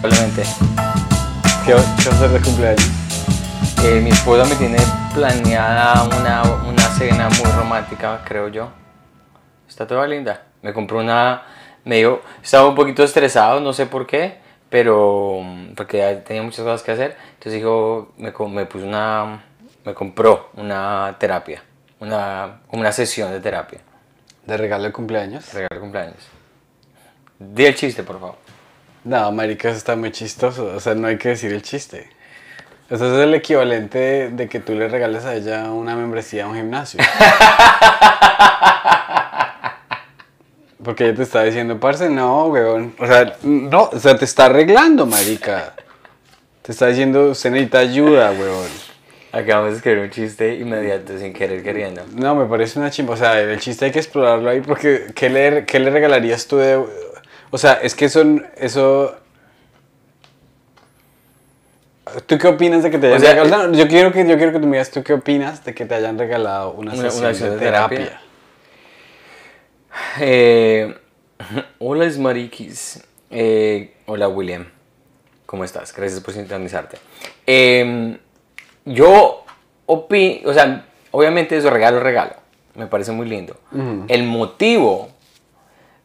Probablemente. ¿Qué, vas qué vas a hacer de cumpleaños? Eh, mi esposa me tiene planeada una, una cena muy romántica, creo yo. Está toda linda. Me compró una. Me dijo, estaba un poquito estresado, no sé por qué, pero. porque ya tenía muchas cosas que hacer. Entonces dijo, me, me puso una. Me compró una terapia. Una, una sesión de terapia. ¿De regalo de cumpleaños? Regalo de cumpleaños. Di el chiste, por favor. No, marica, eso está muy chistoso. O sea, no hay que decir el chiste. Eso es el equivalente de, de que tú le regales a ella una membresía a un gimnasio. Porque ella te está diciendo, parce, no, weón. O sea, no, o sea, te está arreglando, marica. Te está diciendo, usted necesita ayuda, weón. Acabamos de escribir un chiste inmediato, sin querer queriendo. No, me parece una chimba. O sea, el chiste hay que explorarlo ahí porque ¿qué le, qué le regalarías tú de...? O sea, es que eso... eso ¿Tú qué opinas de que te hayan O sea, regalado? No, yo, quiero que, yo quiero que tú me digas, ¿tú qué opinas de que te hayan regalado una, Una- sesión una sesión de de terapia? terapia. Eh, hola, Smariquis. Eh, hola, William. ¿Cómo estás? Gracias por sintonizarte. Eh, yo opino, o sea, obviamente eso regalo, regalo. Me parece muy lindo. El motivo,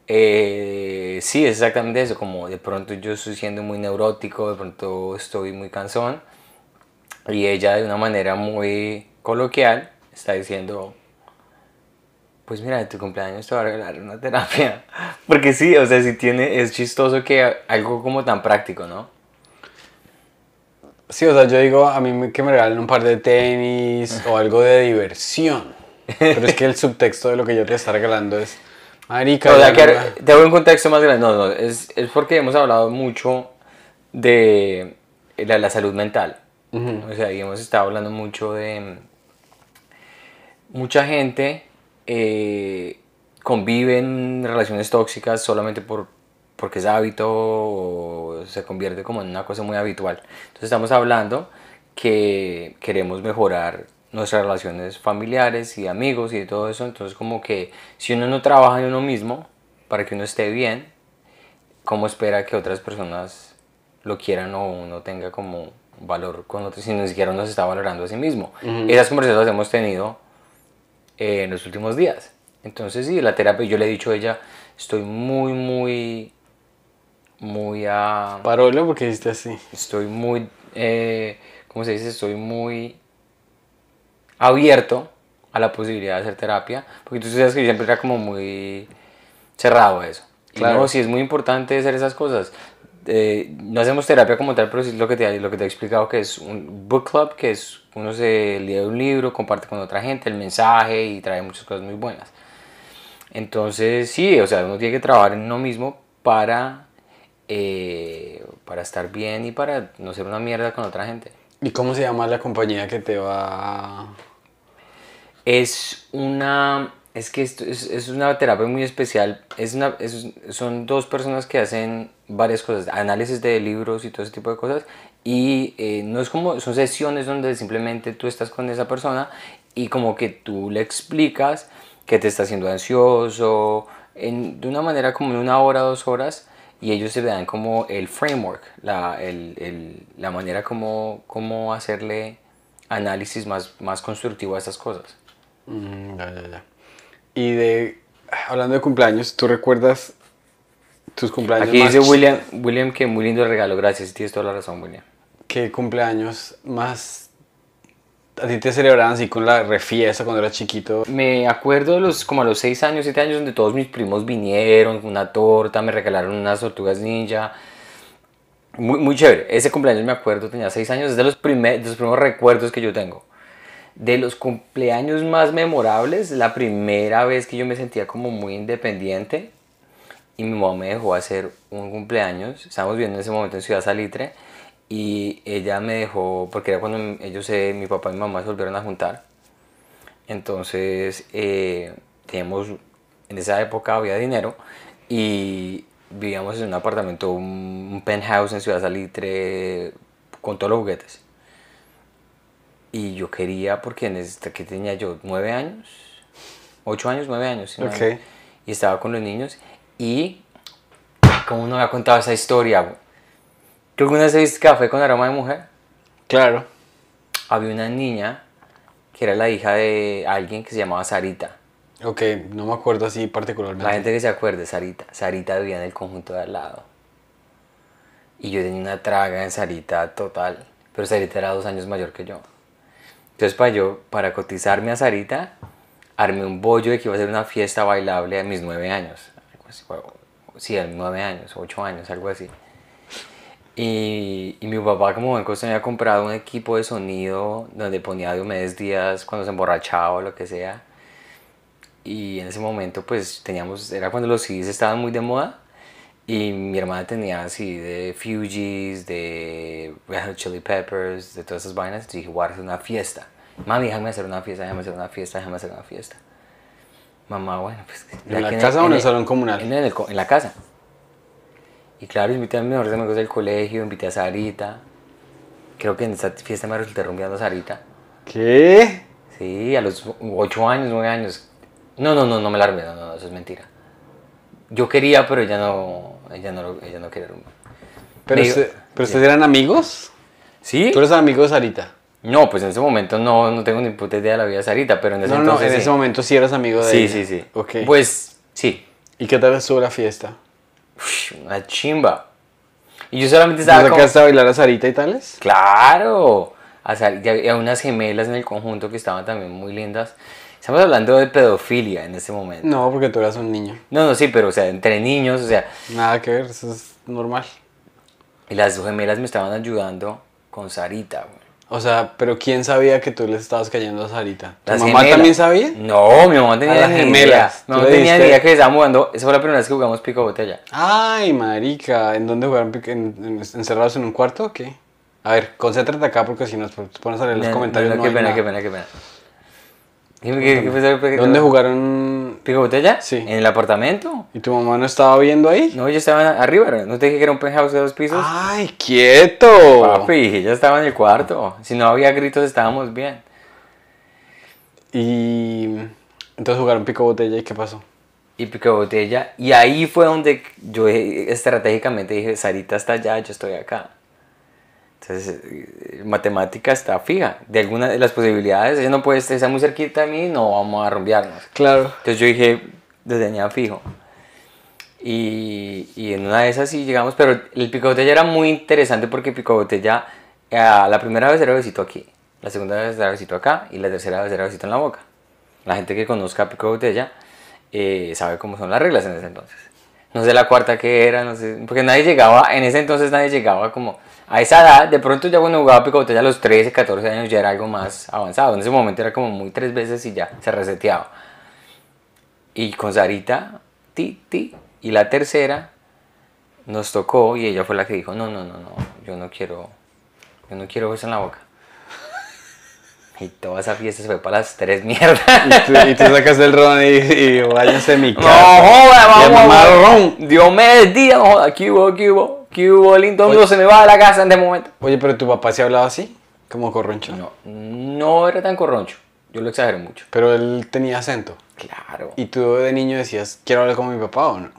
eh, sí, es exactamente eso. Como de pronto yo estoy siendo muy neurótico, de pronto estoy muy cansón. Y ella de una manera muy coloquial está diciendo, pues mira, de tu cumpleaños te voy a regalar una terapia. Porque sí, o sea, sí tiene, es chistoso que algo como tan práctico, ¿no? Sí, o sea, yo digo, a mí me- que me regalen un par de tenis o algo de diversión. Pero es que el subtexto de lo que yo te está regalando es... Marica, O sea, que te doy un contexto más grande. No, no, es, es porque hemos hablado mucho de la, la salud mental. O sea, y hemos estado hablando mucho de... Mucha gente eh, convive en relaciones tóxicas solamente por, porque es hábito o se convierte como en una cosa muy habitual. Entonces estamos hablando que queremos mejorar nuestras relaciones familiares y amigos y de todo eso. Entonces como que si uno no trabaja en uno mismo para que uno esté bien, ¿cómo espera que otras personas lo quieran o uno tenga como valor con otros si ni siquiera uno se está valorando a sí mismo? Esas conversaciones las hemos tenido eh, en los últimos días. Entonces sí, la terapia, yo le he dicho a ella, estoy muy, muy, muy a... Parolo porque hiciste así. Estoy muy, eh, ¿cómo se dice? Estoy muy abierto a la posibilidad de hacer terapia, porque tú sabes que yo siempre era como muy cerrado a eso. Y Claro. no, sí es muy importante hacer esas cosas. Eh, no hacemos terapia como tal, pero sí es lo que te, lo que te he explicado, que es un book club, que es uno se lee un libro, comparte con otra gente el mensaje y trae muchas cosas muy buenas. Entonces, sí, o sea, uno tiene que trabajar en uno mismo para, eh, para estar bien y para no ser una mierda con otra gente. ¿Y cómo se llama la compañía que te va a... Es una. Es que esto es, una terapia muy especial. Es una, son dos personas que hacen varias cosas, análisis de libros y todo ese tipo de cosas. Y eh, no es como, son sesiones donde simplemente tú estás con esa persona y como que tú le explicas que te está haciendo ansioso, en, de una manera como en una hora, dos horas, y ellos se dan como el framework, la, el- la manera como, como hacerle análisis más, más constructivo a estas cosas. Mm, ya, ya, ya. Y de... Hablando de cumpleaños, ¿tú recuerdas tus cumpleaños Aquí más dice William, William que muy lindo el regalo, gracias, tienes toda la razón, William. ¿Qué cumpleaños más... A ti te celebraban así con la refiesta cuando eras chiquito? Me acuerdo de los, como a los 6 años, 7 años, donde todos mis primos vinieron, una torta, me regalaron unas tortugas ninja. Muy, muy chévere. Ese cumpleaños me acuerdo, tenía 6 años, es de los, primer- de los primeros recuerdos que yo tengo. De los cumpleaños más memorables, la primera vez que yo me sentía como muy independiente y mi mamá me dejó hacer un cumpleaños. Estábamos viviendo en ese momento en Ciudad Salitre y ella me dejó, porque era cuando ellos, eh, mi papá y mi mamá se volvieron a juntar. Entonces, eh, teníamos, en esa época había dinero y vivíamos en un apartamento, un, un penthouse en Ciudad Salitre con todos los juguetes. Y yo quería, porque en este, que tenía yo? ¿Nueve años? ¿Ocho años? ¿Nueve años? Y estaba con los niños y, como no me ha contado esa historia? ¿Tú alguna vez viste café con aroma de mujer? Claro. Había una niña que era la hija de alguien que se llamaba Sarita. Ok, no me acuerdo así particularmente. La gente que se acuerde, Sarita. Sarita vivía en el conjunto de al lado. Y yo tenía una traga en Sarita total. Pero Sarita era dos años mayor que yo. Entonces, para yo, para cotizarme a Sarita, armé un bollo de que iba a ser una fiesta bailable a mis nueve años. Sí, a mis nueve años, ocho años, algo así. Y, y mi papá, como buen costeño, había comprado un equipo de sonido donde ponía Diomedes Díaz cuando se emborrachaba o lo que sea. Y en ese momento, pues teníamos, era cuando los CDs estaban muy de moda. Y mi hermana tenía así de Fugees, de Red Hot Chili Peppers, de todas esas vainas. Entonces dije, voy a hacer una fiesta. Mami, déjame hacer una fiesta, déjame hacer una fiesta, déjame hacer una fiesta. Mamá, bueno, pues. ¿En la casa o en el salón comunal? En, el co- en la casa. Y claro, invité a mis mejores amigos del colegio, invité a Sarita. Creo que en esta fiesta me resulté rumbeando a Sarita. ¿Qué? Sí, a los 8 años, 9 años. No, no, no, no me la armé, no, no, no, eso es mentira. Yo quería, pero ella no, ella no, lo- ella no quería rumbear. ¿Pero, usted- ¿pero ustedes eran amigos? ¿Sí? ¿Tú eres amigo de Sarita? No, pues en ese momento no, no tengo ni puta idea de la vida de Sarita, pero en ese No, no, entonces en sí. ese momento sí eras amigo de Sí, ella. sí, sí. Ok. Pues sí, ¿Y qué tal estuvo la fiesta? Una chimba. Y yo solamente ¿Te estaba como... sacaste a bailar a Sarita y tales? Claro. Sea, y había unas gemelas en el conjunto que estaban también muy lindas. Estamos hablando de pedofilia en ese momento. No, porque tú eras un niño. No, no, sí, pero o sea, entre niños, o sea, Nada que ver, eso es normal. y las dos gemelas me estaban ayudando con Sarita, güey. O sea, pero ¿quién sabía que tú le estabas cayendo a Sarita? ¿Tu Las mamá gemelas. también sabía? No, mi mamá tenía A las ni gemelas. idea. No tenía ni idea que estábamos jugando. Esa fue la primera vez que jugamos pico botella. Ay, marica, ¿en dónde jugaron? pic- en- en- ¿Encerrados en un cuarto o qué? A ver, concéntrate acá porque si nos pones a leer los No, comentarios no, no qué pena, qué pena, qué pena. ¿qué, qué- ¿Dónde jugaron? ¿Pico botella? Sí. ¿En el apartamento? ¿Y tu mamá no estaba viendo ahí? No, ella estaba arriba, ¿no te dije que era un penthouse de dos pisos? ¡Ay, quieto! Papi, ella estaba en el cuarto. Si no había gritos, estábamos bien. Y entonces jugaron pico botella y ¿qué pasó? Y pico botella. Y ahí fue donde yo estratégicamente dije, Sarita está allá, yo estoy acá. Entonces, eh, matemática está fija. De alguna de las posibilidades, ella no puede estar muy cerquita de mí, no vamos a rumbearnos. Claro. Entonces yo dije, desde tenía fijo. Y, y en una de esas sí llegamos, pero el pico botella era muy interesante porque pico botella, eh, la primera vez era besito aquí, la segunda vez era besito acá y la tercera vez era besito en la boca. La gente que conozca pico botella eh, sabe cómo son las reglas en ese entonces. No sé la cuarta que era, no sé, porque nadie llegaba, en ese entonces nadie llegaba como a esa edad, de pronto ya cuando jugaba pico botella a los 13, 14 años ya era algo más avanzado. En ese momento era como muy tres veces y ya se reseteaba. Y con Sarita, ti, ti. Y la tercera nos tocó y ella fue la que dijo, no, no, no, no, yo no quiero, yo no quiero beso en la boca. Y toda esa fiesta se fue para las tres mierdas. Y tú, y tú sacas el ron y, y váyanse mi No, casa. joda, Y a vamos. Dios me bendiga, no joda, ¿qué hubo, qué hubo? No se me va de la casa en este momento. Oye, pero tu papá se hablaba así, como corroncho. No, no era tan corroncho. Yo lo exageré mucho. Pero él tenía acento. Claro. ¿Y tú de niño decías, quiero hablar con mi papá o no?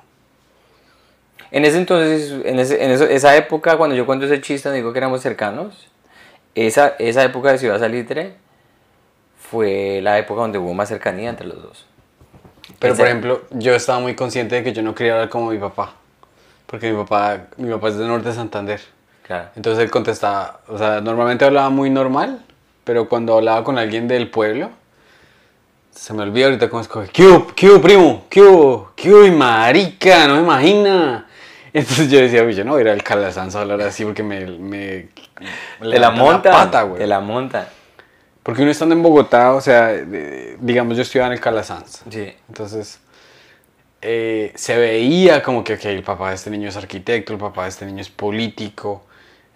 En ese entonces, en, ese- en eso- esa época, cuando yo cuento ese chiste, digo que éramos cercanos, esa, esa época de Ciudad Salitre fue la época donde hubo más cercanía entre los dos. Pero por ejemplo, yo estaba muy consciente de que yo no quería hablar como mi papá. Porque mi papá, mi papá es de Norte de Santander. Claro. Entonces él contestaba, o sea, normalmente hablaba muy normal, pero cuando hablaba con alguien del pueblo, se me olvida ahorita cómo escoge. ¿Qué qué primo? ¿Qué? ¿Qué marica? No me imagina. Entonpues yo decía, "Uy, yo no voy a ir al Calasanz a hablar así porque me... me Te la monta, pata, güey. te la monta. Porque uno estando en Bogotá, o sea, digamos, yo estudiaba en el Calasanz. Sí. Entonces, eh, se veía como que ok, el papá de este niño es arquitecto, el papá de este niño es político,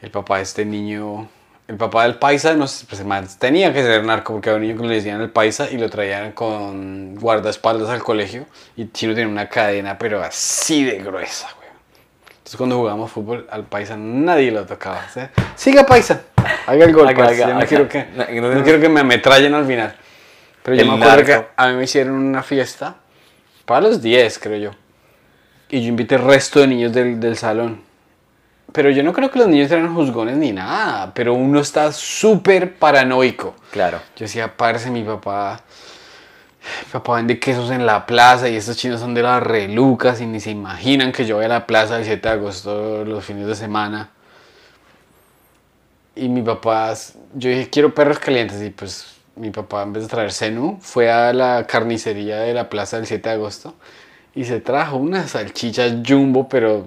el papá de este niño, el papá del paisa, no sé, pues man tenía que ser narco porque había un niño que le decían el paisa y lo traían con guardaespaldas al colegio y Chino tenía una cadena, pero así de gruesa, güey. Entonces, cuando jugábamos fútbol, al paisa nadie lo tocaba. o sea, Siga paisa, haga el gol, no, quiero que, No, que no no tenemos- quiero que me ametrallen al final. Pero yo me acuerdo que a mí me hicieron una fiesta para los 10, creo yo. Y yo invité el resto de niños del, del salón. Pero yo no creo que los niños eran juzgones ni nada, pero uno está súper paranoico. Claro. Yo decía, parce, mi papá, mi papá vende quesos en la plaza y estos chinos son de las relucas y ni se imaginan que yo voy a la plaza el 7 de agosto los fines de semana. Y mi papá, yo dije, quiero perros calientes y pues mi papá en vez de traer Zenú fue a la carnicería de la plaza del 7 de agosto y se trajo unas salchichas jumbo, pero,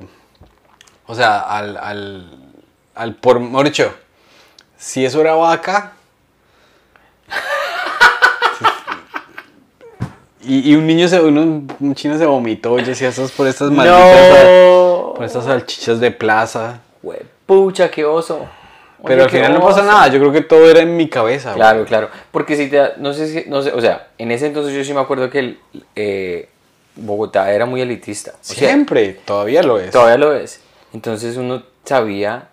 o sea, al, al, al por morcho. Si eso era vaca, Y, y un niño, se, uno- un chino se vomitó, yo decía, eso es por estas malditas, No. por estas salchichas de plaza. Pucha, qué oso. Pero al final no pasa nada, yo creo que todo era en mi cabeza. güey. Claro, claro. Porque si te, no sé si, no sé, o sea, en ese entonces yo sí me acuerdo que el, eh, Bogotá era muy elitista. O sea, Siempre, todavía lo es. Todavía lo es. Entonces uno sabía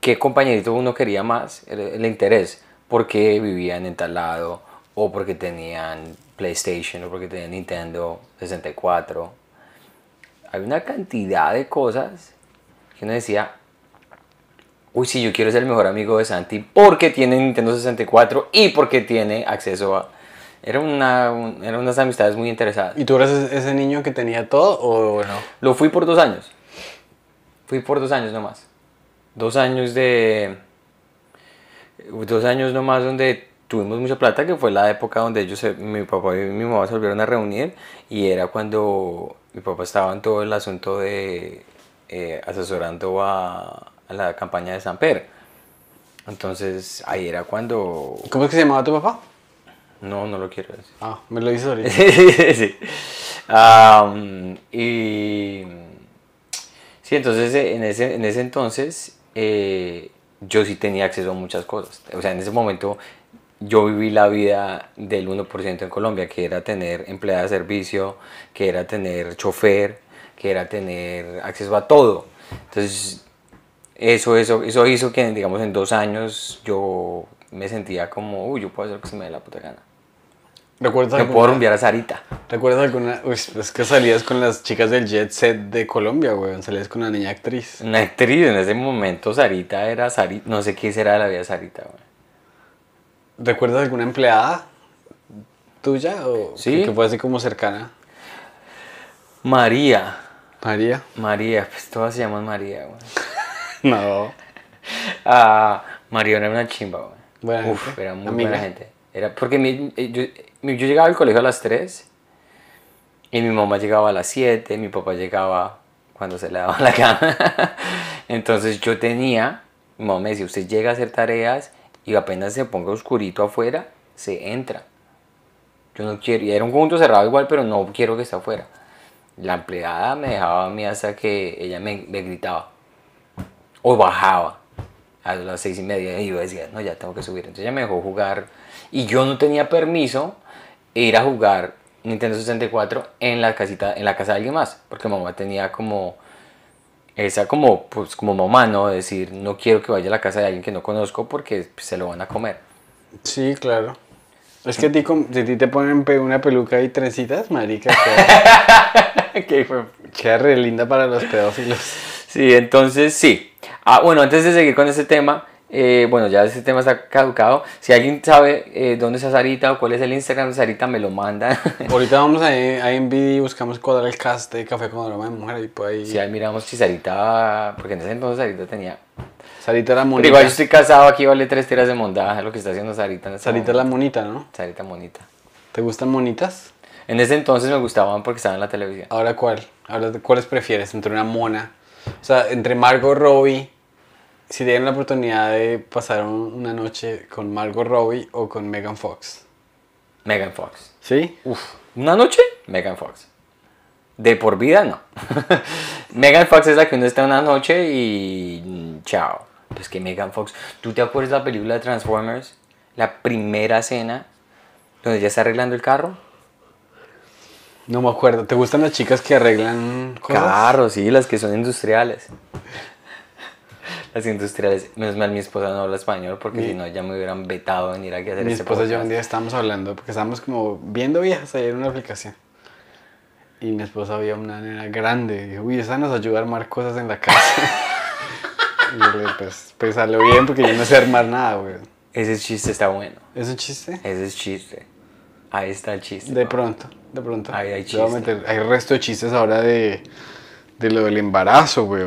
qué compañerito uno quería más, el, el interés, porque vivían en tal lado, o porque tenían PlayStation, o porque tenían Nintendo 64. Hay una cantidad de cosas que uno decía, uy, sí, yo quiero ser el mejor amigo de Santi porque tiene Nintendo 64 y porque tiene acceso a... Era una, un- eran unas amistades muy interesadas. ¿Y tú eras ese niño que tenía todo o no? Lo fui por dos años. Fui por dos años nomás. Dos años de. Dos años nomás donde tuvimos mucha plata, que fue la época donde ellos, mi papá y mi mamá se volvieron a reunir. Y era cuando mi papá estaba en todo el asunto de eh, asesorando a, a la campaña de Samper. Entonces ahí era cuando. ¿Cómo es que se llamaba tu papá? No, no lo quiero decir. Ah, me lo dices ahorita. sí. Am, y sí, entonces eh, en ese, en ese entonces eh, yo sí tenía acceso a muchas cosas. O sea, en ese momento yo viví la vida del 1% en Colombia, que era tener empleada de servicio, que era tener chofer, que era tener acceso a todo. Entonces, eso, eso, eso hizo que, digamos, en dos años yo me sentía como, uy, yo puedo hacer lo que se me dé la puta gana. ¿Recuerdas Me alguna, puedo rumbear a Sarita. ¿Recuerdas alguna? Uy, es que salías con las chicas del Jet Set de Colombia, güey. Salías con una niña actriz. Una actriz, en ese momento Sarita era Sarita, no sé qué será de la vida de Sarita, güey. ¿Recuerdas alguna empleada tuya o Sí. que fue así como cercana? María, María. María, pues todas se llaman María, güey. No. Ah, María era una chimba, güey. Buena Uf, gente. era muy Amiga. buena gente. Era porque mi- eh, yo, llegaba al colegio a las 3 y mi mamá llegaba a las 7, mi papá llegaba cuando se le daba la gana. Entonces yo tenía, mi mamá me decía, usted llega a hacer tareas y apenas se ponga oscurito afuera, se entra. Yo no quiero, y era un conjunto cerrado igual, pero no quiero que esté afuera. La empleada me dejaba a mí hasta que ella me, me gritaba o bajaba a las seis y media y yo decía, no, ya tengo que subir. Entonces ella me dejó jugar y yo no tenía permiso ir a jugar Nintendo 64 en la casita, en la casa de alguien más, porque mamá tenía como esa como pues como mamá, ¿no? Decir, no quiero que vaya a la casa de alguien que no conozco porque pues, se lo van a comer. Sí, claro. Es que a ti, si a ti te ponen una peluca y trencitas, marica, queda, ¿Qué fue? queda re linda para los pedófilos. Sí, entonces sí. Ah, bueno, antes de seguir con este tema, eh, bueno, ya ese tema está caducado. Si alguien sabe eh, dónde está Sarita o cuál es el Instagram de Sarita, me lo manda. Ahorita vamos a, a Envid y buscamos cuadrar el cast de Café con Aroma de Mujer y pues ahí... si ahí miramos si Sarita, porque en ese entonces Sarita tenía... Sarita la Pero monita. igual yo estoy casado, aquí vale tres tiras de mondaje lo que está haciendo Sarita. En este Sarita la momento. monita, ¿no? Sarita monita. ¿Te gustan monitas? En ese entonces me gustaban porque estaban en la televisión. Ahora, ¿cuál? Ahora, ¿cuáles prefieres? Entre una mona... O sea, entre Margot Robbie... Si tienen la oportunidad de pasar un- una noche con Margot Robbie o con Megan Fox. Megan Fox. ¿Sí? Uf, ¿una noche? Megan Fox. De por vida, no. Megan Fox es la que uno está una noche y chao. Pues que Megan Fox, ¿tú te acuerdas de la película de Transformers? La primera escena donde ella está arreglando el carro. No me acuerdo. ¿Te gustan las chicas que arreglan cosas? Carros, sí, las que son industriales. Las industriales. Menos mal mi esposa no habla español porque si no ya me hubieran vetado venir aquí a hacer Mi este esposa y yo un día estábamos hablando, porque estábamos como viendo viejas ahí en una aplicación. y mi esposa veía una nena grande. Y dijo, uy, esa nos ayuda a armar cosas en la casa. y yo le dije, pues, pues salió bien porque yo no sé armar nada, güey. Ese chiste está bueno. ¿Es un chiste? Ese es chiste. Ahí está el chiste. De pronto, de pronto. Ahí hay Le voy a chiste. meter- hay resto de chistes ahora de, de lo del embarazo, güey.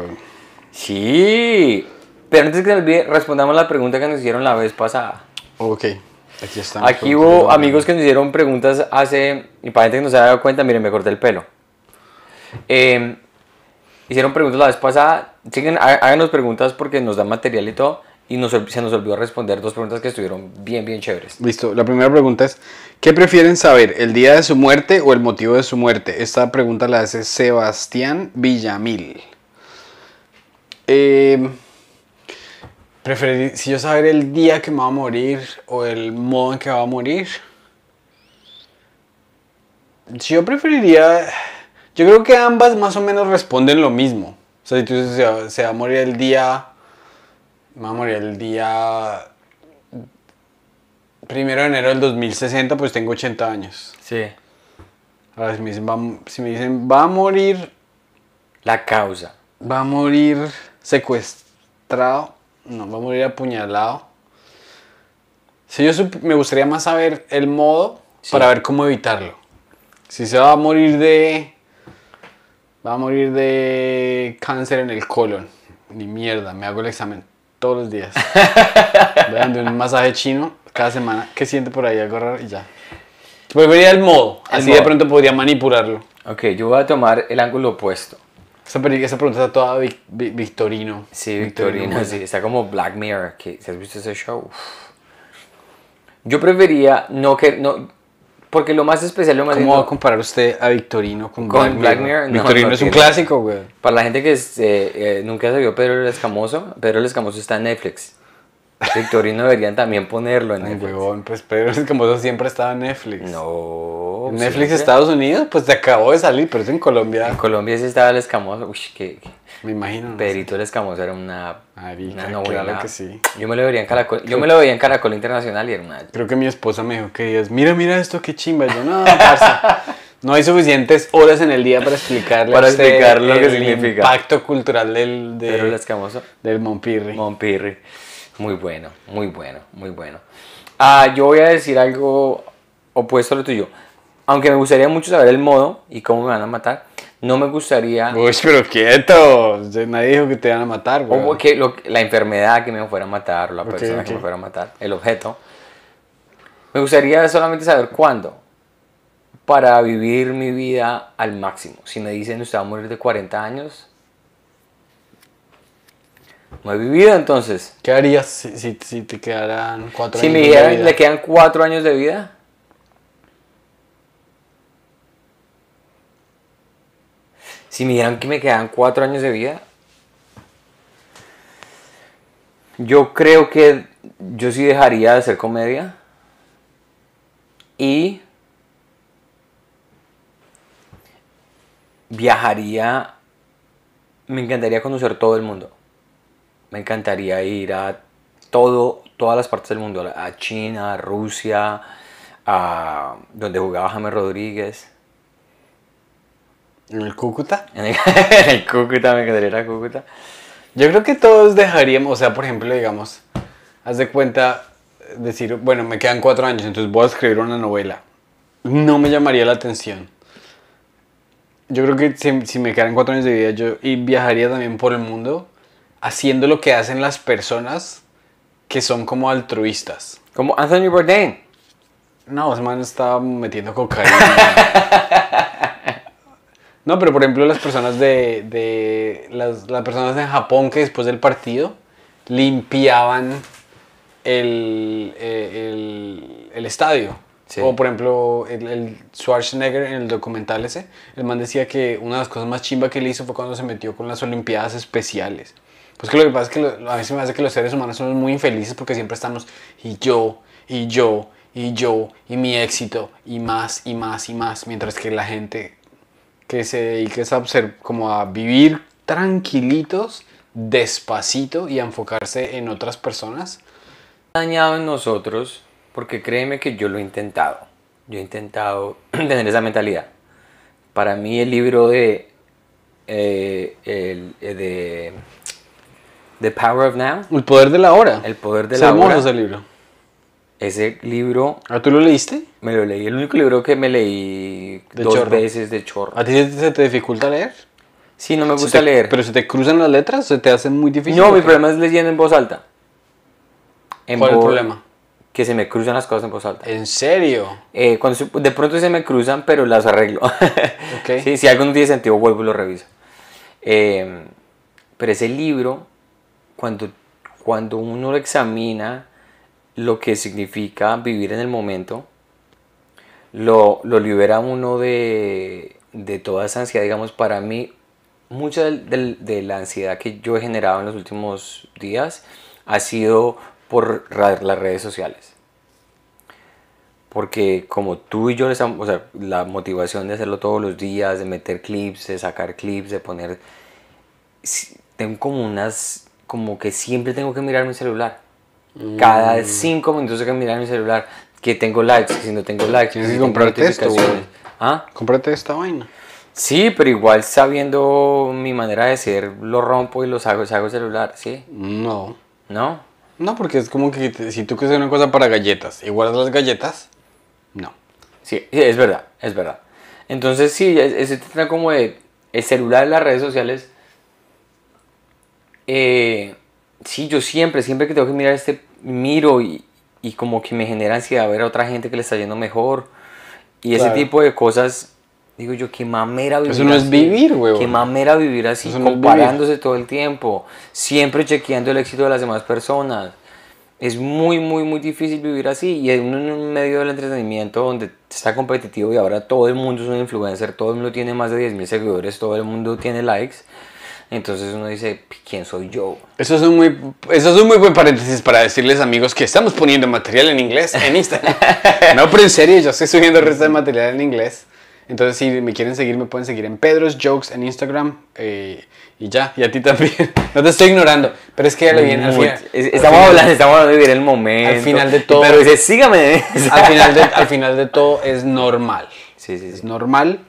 Sí. Pero antes que se me olvide, respondamos la pregunta que nos hicieron la vez pasada. Ok, aquí estamos. Aquí hubo amigos que nos hicieron preguntas hace. Y para gente que no se haya dado cuenta, miren, me corté el pelo. Eh, hicieron preguntas la vez pasada. Siguen, há- háganos preguntas porque nos dan material y todo. Y se nos olvidó responder dos preguntas que estuvieron bien, bien chéveres. Listo, la primera pregunta es, ¿qué prefieren saber, el día de su muerte o el motivo de su muerte? Esta pregunta la hace Sebastián Villamil. Eh, preferir- si yo saber el día que me va a morir o el modo en que va a morir, yo preferiría, yo creo que ambas más o menos responden lo mismo. O sea, si tú se se va a morir el día, me va a morir el día Primero de enero del 2060, pues tengo 80 años. Sí. Ahora, si me dicen, va, si me dicen, va a morir, La causa. va a morir secuestrado, no, va a morir apuñalado. Si yo me gustaría más saber el modo Sí. para ver cómo evitarlo. Si se va a morir de, va a morir de cáncer en el colon, ni mierda, me hago el examen todos los días. Voy dando un masaje chino cada semana. ¿Qué siente por ahí? Algo raro y ya. Preferiría el modo. El Así de pronto podría manipularlo. Ok, yo voy a tomar el ángulo opuesto. Esa, pregunta está toda vic- vi- victorino. Sí, Victorino, sí. Está como Black Mirror. Que, ¿si ¿Has visto ese show? Uf. Yo preferiría no que... No, porque lo más especial, lo más ¿Cómo lindo- va a comparar usted a Victorino con, Con Black Mirror? No, Victorino no es un clásico, güey. Para la gente que es, eh, eh, nunca se vio Pedro el Escamoso, Pedro el Escamoso está en Netflix. Victorino deberían también ponerlo en Ay, Netflix. huevón, pues Pedro es como eso siempre estaba en Netflix. No. En Netflix siempre. Estados Unidos, pues te acabó de salir, pero es en Colombia. En Colombia sí estaba el Escamoso. Uy, que Me imagino. ¿no? Pedrito el Escamoso era una, Marica, una novela. claro que sí. Yo me lo veía en Caracol. Yo me lo veía en Caracol Internacional y era una. Creo que mi esposa me dijo que digas, mira, mira esto, qué chimba. Yo, no, parce, no hay suficientes horas en el día para explicarle Para explicar lo que el significa. impacto cultural del, de- Pedro el Escamoso. del Monpirri. Monpirri. Muy bueno, muy bueno, muy bueno. Ah, yo voy a decir algo opuesto a lo tuyo. Aunque me gustaría mucho saber el modo y cómo me van a matar, no me gustaría. Uy, pero quieto. Nadie dijo que te iban a matar, güey. O que lo- la enfermedad que me fuera a matar o la Ok, persona que ok. me fuera a matar, el objeto. Me gustaría solamente saber cuándo para vivir mi vida al máximo. Si me dicen usted va a morir de 40 años, no he vivido entonces. ¿Qué harías si, si, si te quedaran cuatro Si años me de dijeran le quedan 4 años de vida, si me dijeran que me quedan 4 años de vida, yo creo que yo sí dejaría de hacer comedia y viajaría, me encantaría conocer todo el mundo. Me encantaría ir a todo, todas las partes del mundo, a China, a Rusia, a donde jugaba James Rodríguez. ¿En el Cúcuta? En el, en el Cúcuta, me ir a Cúcuta. Yo creo que todos dejaríamos, o sea, por ejemplo, digamos, haz de cuenta, decir, bueno, me quedan cuatro años, entonces voy a escribir una novela. No me llamaría la atención. Yo creo que si, si me quedan cuatro años de vida, yo y viajaría también por el mundo haciendo lo que hacen las personas que son como altruistas. Como Anthony Bourdain. No, ese man estaba metiendo cocaína. no, pero por ejemplo las personas de, de las, las personas en Japón que después del partido limpiaban el, eh, el, el estadio. Sí. O por ejemplo el, el Schwarzenegger en el documental ese, el man decía que una de las cosas más chimba que él hizo fue cuando se metió con las Olimpiadas Especiales. Pues que lo que pasa es que lo- a mí se me hace que los seres humanos somos muy infelices porque siempre estamos y yo, y yo, y yo, y mi éxito, y más, y más, y más, mientras que la gente que se dedica es a como a vivir tranquilitos, despacito y a enfocarse en otras personas. dañado en nosotros porque créeme que yo lo he intentado. Yo he intentado tener esa mentalidad. para mí el libro de, eh, el, eh, de The Power of Now, El poder de la hora. El poder de la hora. ese libro. Ese libro ¿Ah, tú lo leíste? me lo leí, el único libro que me leí De dos chorro. veces de chorro. ¿A ti se- te dificulta leer? Sí, no me ¿Se gusta te- leer. ¿Pero se te cruzan las letras? ¿Se te hacen muy difícil? no, mi qué? problema es leyendo en voz alta. En ¿Cuál es el problema? Que se me cruzan las cosas en voz alta. ¿En serio? Eh, cuando se- de pronto se me cruzan, pero las arreglo. Ok. Sí, si algo no tiene sentido, vuelvo y lo reviso. Eh, pero ese libro, cuando, cuando uno lo examina, lo que significa vivir en el momento, lo, lo libera uno de, de toda esa ansiedad. Digamos, para mí, mucha del- del- de la ansiedad que yo he generado en los últimos días ha sido por las redes sociales. Porque como tú y yo, o sea, la motivación de hacerlo todos los días, de meter clips, de sacar clips, de poner... Tengo como unas... Como que siempre tengo que mirar mi celular. Cada Mm. cinco minutos tengo que mirar mi celular. Que tengo likes, que si no tengo likes. Tienes si que tengo comprarte esto, güey. ¿Ah? Cómprate esta vaina. Sí, pero igual sabiendo mi manera de ser, lo rompo y los hago, hago celular, ¿sí? No. ¿No? No, porque es como que te- si tú quieres una cosa para galletas y guardas las galletas, no. Sí, es verdad, es verdad. Entonces sí, es- ese tema como de el celular, las redes sociales. eh, sí, yo siempre, siempre que tengo que mirar este, miro y, y como que me genera ansiedad ver a otra gente que le está yendo mejor. Y ese tipo de cosas, digo yo, qué mamera vivir Eso no es así. vivir, huevón. Qué mamera vivir así, no es comparándose todo el tiempo, siempre chequeando el éxito de las demás personas. Es muy, muy, muy difícil vivir así y en un medio del entretenimiento donde está competitivo y ahora todo el mundo es un influencer, todo el mundo tiene más de 10.000 seguidores, todo el mundo tiene likes. Entonces uno dice, ¿quién soy yo? Eso es un muy, eso es un muy buen paréntesis para decirles amigos que estamos poniendo material en inglés en Instagram. no, pero en serio, yo estoy subiendo el resto de material en inglés. Entonces, si me quieren seguir, me pueden seguir en Pedro's Jokes en Instagram. eh, y ya, y a ti también. no te estoy ignorando, pero es que ya le viene al final. es- al estamos, final- hablando, estamos hablando de vivir el momento. al final de todo- Pero dice, sígame. Al final, de, al final de todo es normal. Sí, sí, Es sí. normal.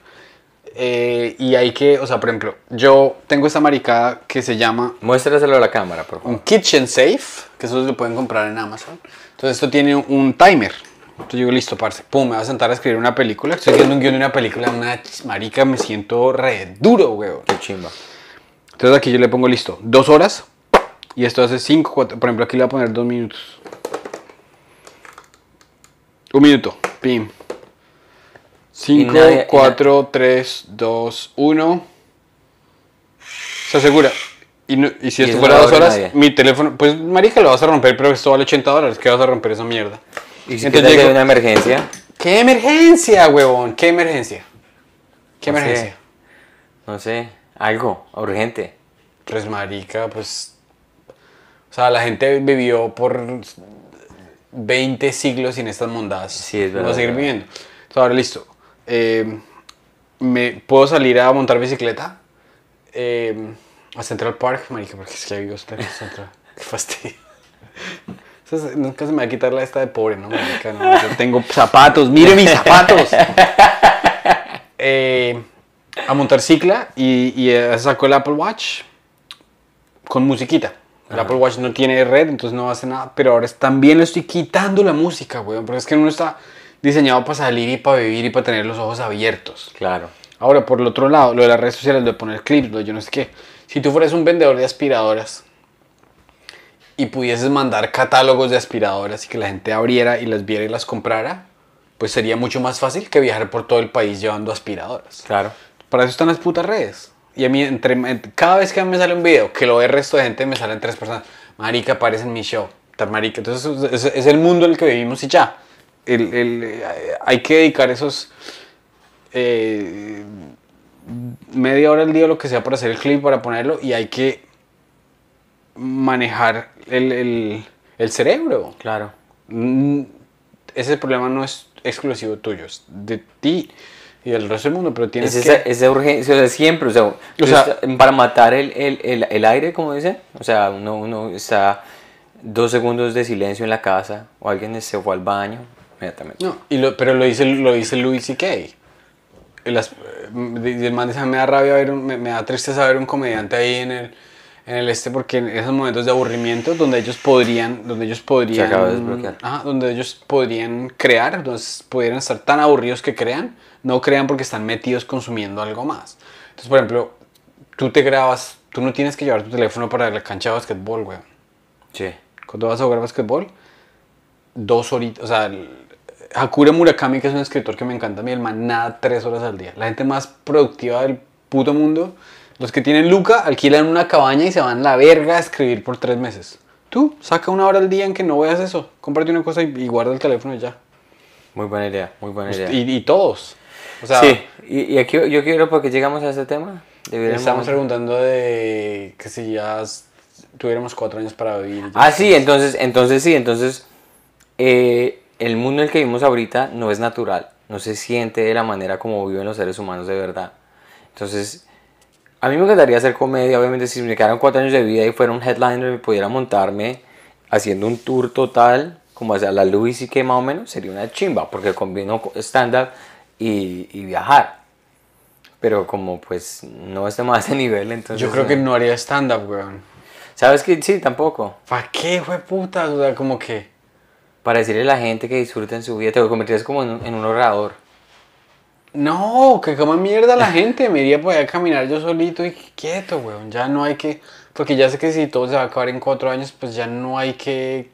Eh, y hay que, o sea, por ejemplo, yo tengo esta maricada que se llama Muéstraselo a la cámara, por favor. un Kitchen Safe, que eso lo pueden comprar en Amazon. Entonces esto tiene un timer. Entonces yo digo, listo, parce, pum, me voy a sentar a escribir una película. Estoy haciendo un guion de una película, una marica, me siento re duro, weón. Qué chimba. Entonces aquí yo le pongo listo, dos horas. Y esto hace cinco, cuatro, por ejemplo aquí le voy a poner dos minutos. Un minuto, pim. Cinco, nadie- y cuatro, tres, dos, uno. ¿Se asegura? Y, no- y si esto fuera dos horas, nadie. mi teléfono, pues marica lo vas a romper, pero esto vale 80 dólares, ¿qué vas a romper esa mierda? Y si Entonces digo, una emergencia, ¿Qué emergencia, huevón? ¿Qué emergencia? ¿Qué No sé. emergencia? no sé, algo urgente. Pues marica, pues... O sea, la gente vivió por 20 siglos sin estas mondadas. Sí, es No va verdad, a seguir verdad. viviendo. Entonces, ahora listo. Eh, me, ¿Puedo salir a montar bicicleta? Eh, a Central Park, marica, porque es que vivo de Central. Qué fastidio. Nunca se me va a quitar la esta de pobre, ¿no, marica? No, yo tengo zapatos, mire mis zapatos. Eh, a montar cicla y, y saco el Apple Watch con musiquita. El Apple Watch no tiene red, entonces no hace nada, pero ahora también le estoy quitando la música, weón, porque es que uno está diseñado para salir y para vivir y para tener los ojos abiertos. Claro. Ahora, por el otro lado, lo de las redes sociales, lo de poner clips, lo de yo no sé qué. Si tú fueras un vendedor de aspiradoras y pudieses mandar catálogos de aspiradoras y que la gente abriera y las viera y las comprara, pues sería mucho más fácil que viajar por todo el país llevando aspiradoras. Claro. Para eso están las putas redes. Y a mí, entre, en- cada vez que me sale un video que lo ve el resto de gente, me salen tres personas. Marica, aparece en mi show. Marica. Entonces, es, es el mundo en el que vivimos y ya. El- el, eh, hay que dedicar esos. eh, media hora al día, lo que sea, para hacer el clip, para ponerlo. Y hay que manejar el, el, el cerebro. Claro. Mm, Ese problema no es exclusivo tuyo, es de ti y del resto del mundo, pero tienes Es que... esa, urgencia, o sea, siempre, o sea, O sea- para matar el, el, el, el aire, como dicen, o sea, uno, uno está dos segundos de silencio en la casa, o alguien se fue al baño, inmediatamente. No, y lo, pero lo dice, lo dice Louis C.K. y las- y el man dice, me da rabia ver, un- me, me da tristeza ver un comediante ahí en el, en el este porque en esos momentos de aburrimiento donde ellos podrían, donde ellos podrían, acaba de desbloquear. Ajá, donde ellos podrían crear, donde pudieran estar tan aburridos que crean, no crean porque están metidos consumiendo algo más. Entonces, por ejemplo, tú te grabas, tú no tienes que llevar tu teléfono para la cancha de básquetbol, weón. Sí. Cuando vas a jugar básquetbol, dos horitas, o sea, Hakure Murakami, que es un escritor que me encanta a mí, el man nada tres horas al día. La gente más productiva del puto mundo, los que tienen Luca, alquilan una cabaña y se van a la verga a escribir por tres meses. Tú, saca una hora al día en que no veas eso, cómprate una cosa y, y guarda el teléfono y ya. Muy buena idea, muy buena idea. Y, y todos. O sea, sí, y, y aquí yo quiero, porque llegamos a este tema, de vivir el estamos preguntando de que si ya tuviéramos cuatro años para vivir. Ah, sí, entonces, entonces sí, entonces eh, el mundo en el que vivimos ahorita no es natural, no se siente de la manera como viven los seres humanos de verdad. Entonces, a mí me encantaría hacer comedia, obviamente si me quedaran cuatro años de vida y fuera un headliner y pudiera montarme haciendo un tour total, como hacia la Louis y que más o menos, sería una chimba, porque combino stand-up y, y viajar. Pero como pues no estamos a ese nivel, entonces... Yo creo que no haría stand-up, weón. ¿Sabes qué? Sí, tampoco. ¿Para qué, fue puta? O sea, como que... Para decirle a la gente que disfruten su vida, te convertirías como en un, en un orador. No, que coma mierda la gente. Me iría por allá a caminar yo solito y quieto, weón. Ya no hay que. Porque ya sé que si todo se va a acabar en cuatro años, pues ya no hay que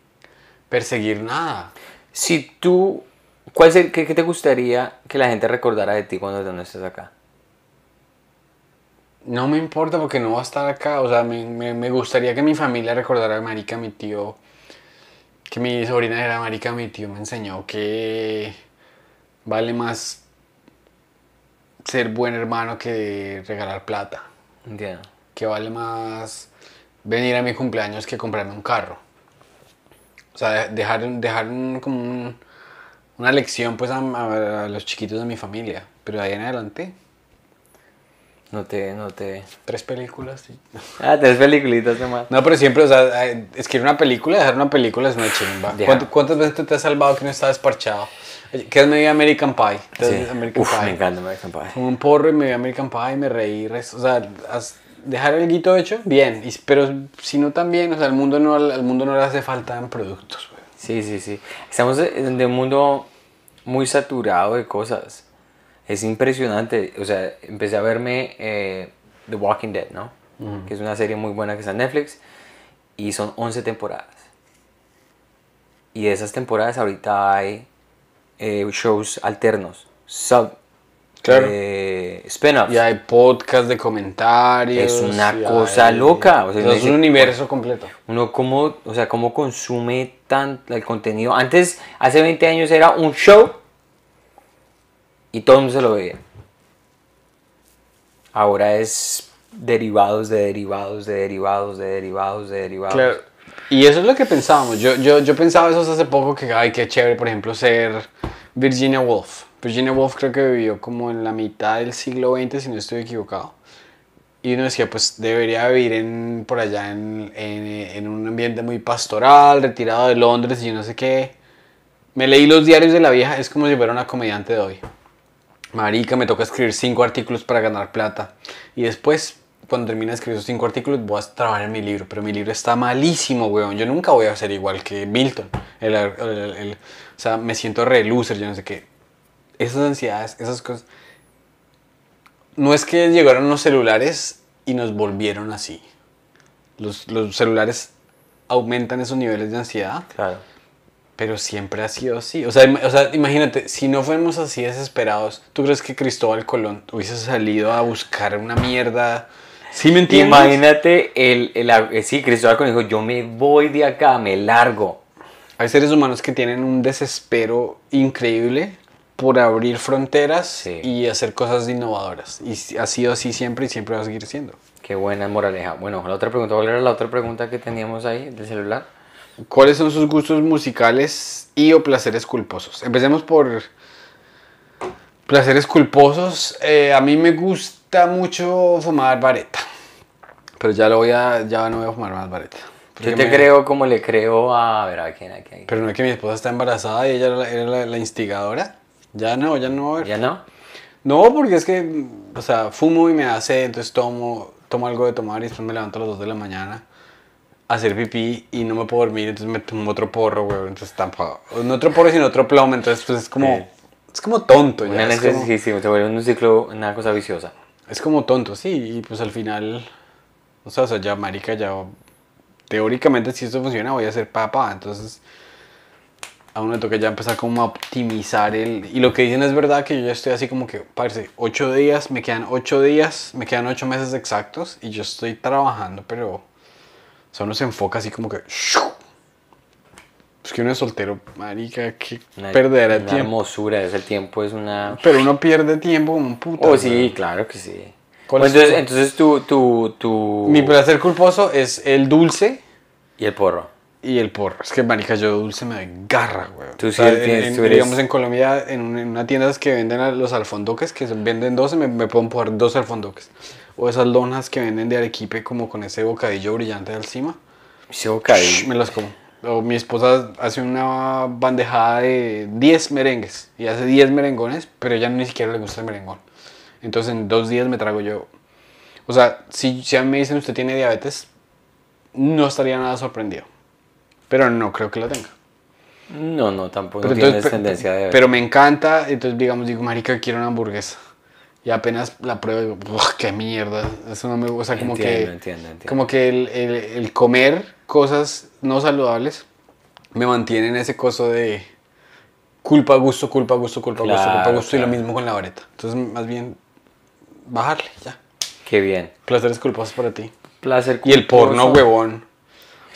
perseguir nada. Si tú, ¿cuál se- qué, qué te gustaría que la gente recordara de ti cuando no estés acá? No me importa porque no va a estar acá. O sea, me, me- me gustaría que mi familia recordara a Marica, mi tío. Que mi sobrina era Marica, mi tío me enseñó que vale más ser buen hermano que regalar plata. Que vale más venir a mi cumpleaños que comprarme un carro. O sea, de- dejar, dejar un- como un- una lección pues a- a los chiquitos de mi familia. Pero de ahí en adelante, No te, no te... tres películas. sí. Ah, tres peliculitas nomás. No, pero siempre, o sea, escribir una película, dejar una película es una chimba. ¿Cuántas, veces tú te has salvado que no estás desparchado? ¿Qué es medio American Pie? ¿Te Sí. American Uf, Pie? me encanta American Pie. Un porro y me vi American Pie, me reí, o sea, dejar el guito hecho, bien, y- pero si no también, o sea, al mundo no, al mundo no le hace falta en productos, güey. Sí, sí, sí. Estamos en un mundo muy saturado de cosas. Es impresionante. O sea, empecé a verme eh, The Walking Dead, ¿no? Que es una serie muy buena que está en Netflix. Y son 11 temporadas. Y de esas temporadas ahorita hay eh, shows alternos. Sub. Claro. eh, spin-offs. Y hay podcast de comentarios. Es una cosa hay- loca, o sea, es un universo completo. Uno cómo, o sea, cómo consume tan el contenido. Antes, hace 20 años era un show y todo el mundo se lo veía. Ahora es derivados de derivados de derivados de derivados de derivados. Claro. Y eso es lo que pensábamos. Yo, yo, yo pensaba eso hace poco que, ay, qué chévere, por ejemplo, ser Virginia Woolf. Virginia Woolf creo que vivió como en la mitad del siglo XX, si no estoy equivocado. Y uno decía, pues debería vivir en, por allá en, en, en un ambiente muy pastoral, retirado de Londres y yo no sé qué. Me leí los diarios de la vieja, es como si fuera una comediante de hoy. Marica, me toca escribir cinco artículos para ganar plata. Y después, cuando termine de escribir esos cinco artículos, voy a trabajar en mi libro. Pero mi libro está malísimo, weón. Yo nunca voy a ser igual que Milton. O sea, me siento re loser, yo no sé qué. Esas ansiedades, esas cosas. No es que llegaron los celulares y nos volvieron así. Los, los celulares aumentan esos niveles de ansiedad. Claro. Pero siempre ha sido así. O sea, o sea, imagínate, si no fuéramos así desesperados, ¿tú crees que Cristóbal Colón hubiese salido a buscar una mierda? ¿Sí me entiendes? Imagínate el, el, eh, sí, Cristóbal Colón dijo, yo me voy de acá, me largo. Hay seres humanos que tienen un desespero increíble por abrir fronteras Sí. y hacer cosas innovadoras. Y ha sido así siempre y siempre va a seguir siendo. Qué buena moraleja. Bueno, la otra pregunta, ¿cuál era la otra pregunta que teníamos ahí del celular? ¿Cuáles son sus gustos musicales y o placeres culposos? Empecemos por placeres culposos. Eh, a mí me gusta mucho fumar vareta. Pero ya lo voy a, ya no voy a fumar más vareta. Yo te me- creo como le creo a... A ver, ¿a quién? ¿A quién? Pero no es que mi esposa está embarazada y ella era la, era la- la instigadora. Ya no, ya no a. ¿Ya no? No, porque es que, o sea, fumo y me hace, entonces tomo, tomo algo de tomar y después me levanto a las 2 de la mañana hacer pipí y no me puedo dormir, entonces me tomo otro porro, güey. Entonces tampoco, no otro porro, sino otro plomo, entonces pues es como, Sí. es como tonto. ya, Una es, como, necesidad, se vuelve un ciclo, una cosa viciosa. es como tonto, sí, y pues al final, o sea, o sea, ya marica, ya, teóricamente si esto funciona voy a ser papá, entonces a uno le toca ya empezar como a optimizar el... Y lo que dicen es verdad que yo ya estoy así como que, parece, ocho días, me quedan ocho días, me quedan ocho meses exactos y yo estoy trabajando, pero... O sea, uno se enfoca así como que... Es que uno es soltero, marica, que perderá tiempo. hermosura, ese tiempo es una... Pero uno pierde tiempo como un puto. Oh, sí, claro que sí. ¿Cuál Bueno, es entonces, tu- entonces tu, tu, tu... Mi placer culposo es el dulce Y el porro. Y el porro. Es que, marica, yo dulce me doy garra, güey. Tú sí tienes- en, tú eres- Digamos, en Colombia, en, un- en una tienda que venden a los alfondoques, que venden 12, me, me puedo empujar dos alfondoques. O esas donas que venden de arequipe como con ese bocadillo brillante encima. Ese bocadillo. Me las como. O mi esposa hace una bandejada de 10 merengues y hace 10 merengones, pero ella ni siquiera le gusta el merengón. Entonces en dos días me trago yo. O sea, si, si a mí me dicen usted tiene diabetes, no estaría nada sorprendido. Pero no creo que la tenga. No, no, tampoco Pero, no tienes entonces, pe- tendencia de... pero me encanta, entonces digamos, digo, marica, quiero una hamburguesa. Y apenas la pruebo, digo, "Ugh, qué mierda. Eso no me gusta, como Entiendo, que... entiendo, entiendo. Como que el, el- el comer cosas no saludables me mantiene en ese coso de culpa, gusto, culpa, gusto, culpa, gusto, culpa, Claro, gusto. Y lo claro. mismo con la vareta. Entonces, más bien, bajarle, ya. Qué bien. Placeres culposos para ti. Placer Y el porno, culposo. huevón.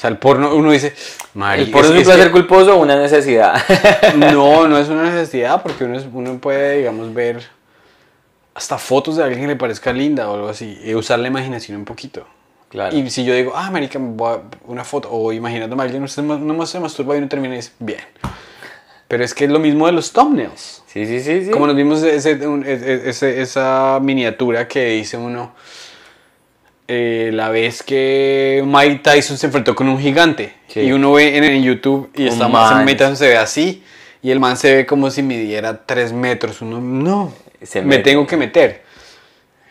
Sea, el porno, uno dice, ¿El porno es, un es placer que- culposo o una necesidad? No, no es una necesidad porque uno, es- uno puede, digamos, ver hasta fotos de alguien que le parezca linda o algo así y usar la imaginación un poquito. claro. Y si yo digo, ah, marica, una foto, o imaginándome a alguien, usted nomás se masturba y uno termina y dice, bien. Pero es que es lo mismo de los thumbnails. Sí, sí, sí, sí. Como nos vimos ese, ese- ese- esa miniatura que dice uno, eh, la vez que Mike Tyson se enfrentó con un gigante. Sí. Y uno ve en, en YouTube y está man. Mike Tyson se ve así. Y el man se ve como si midiera 3 metros. Uno, no, Se me tengo que meter.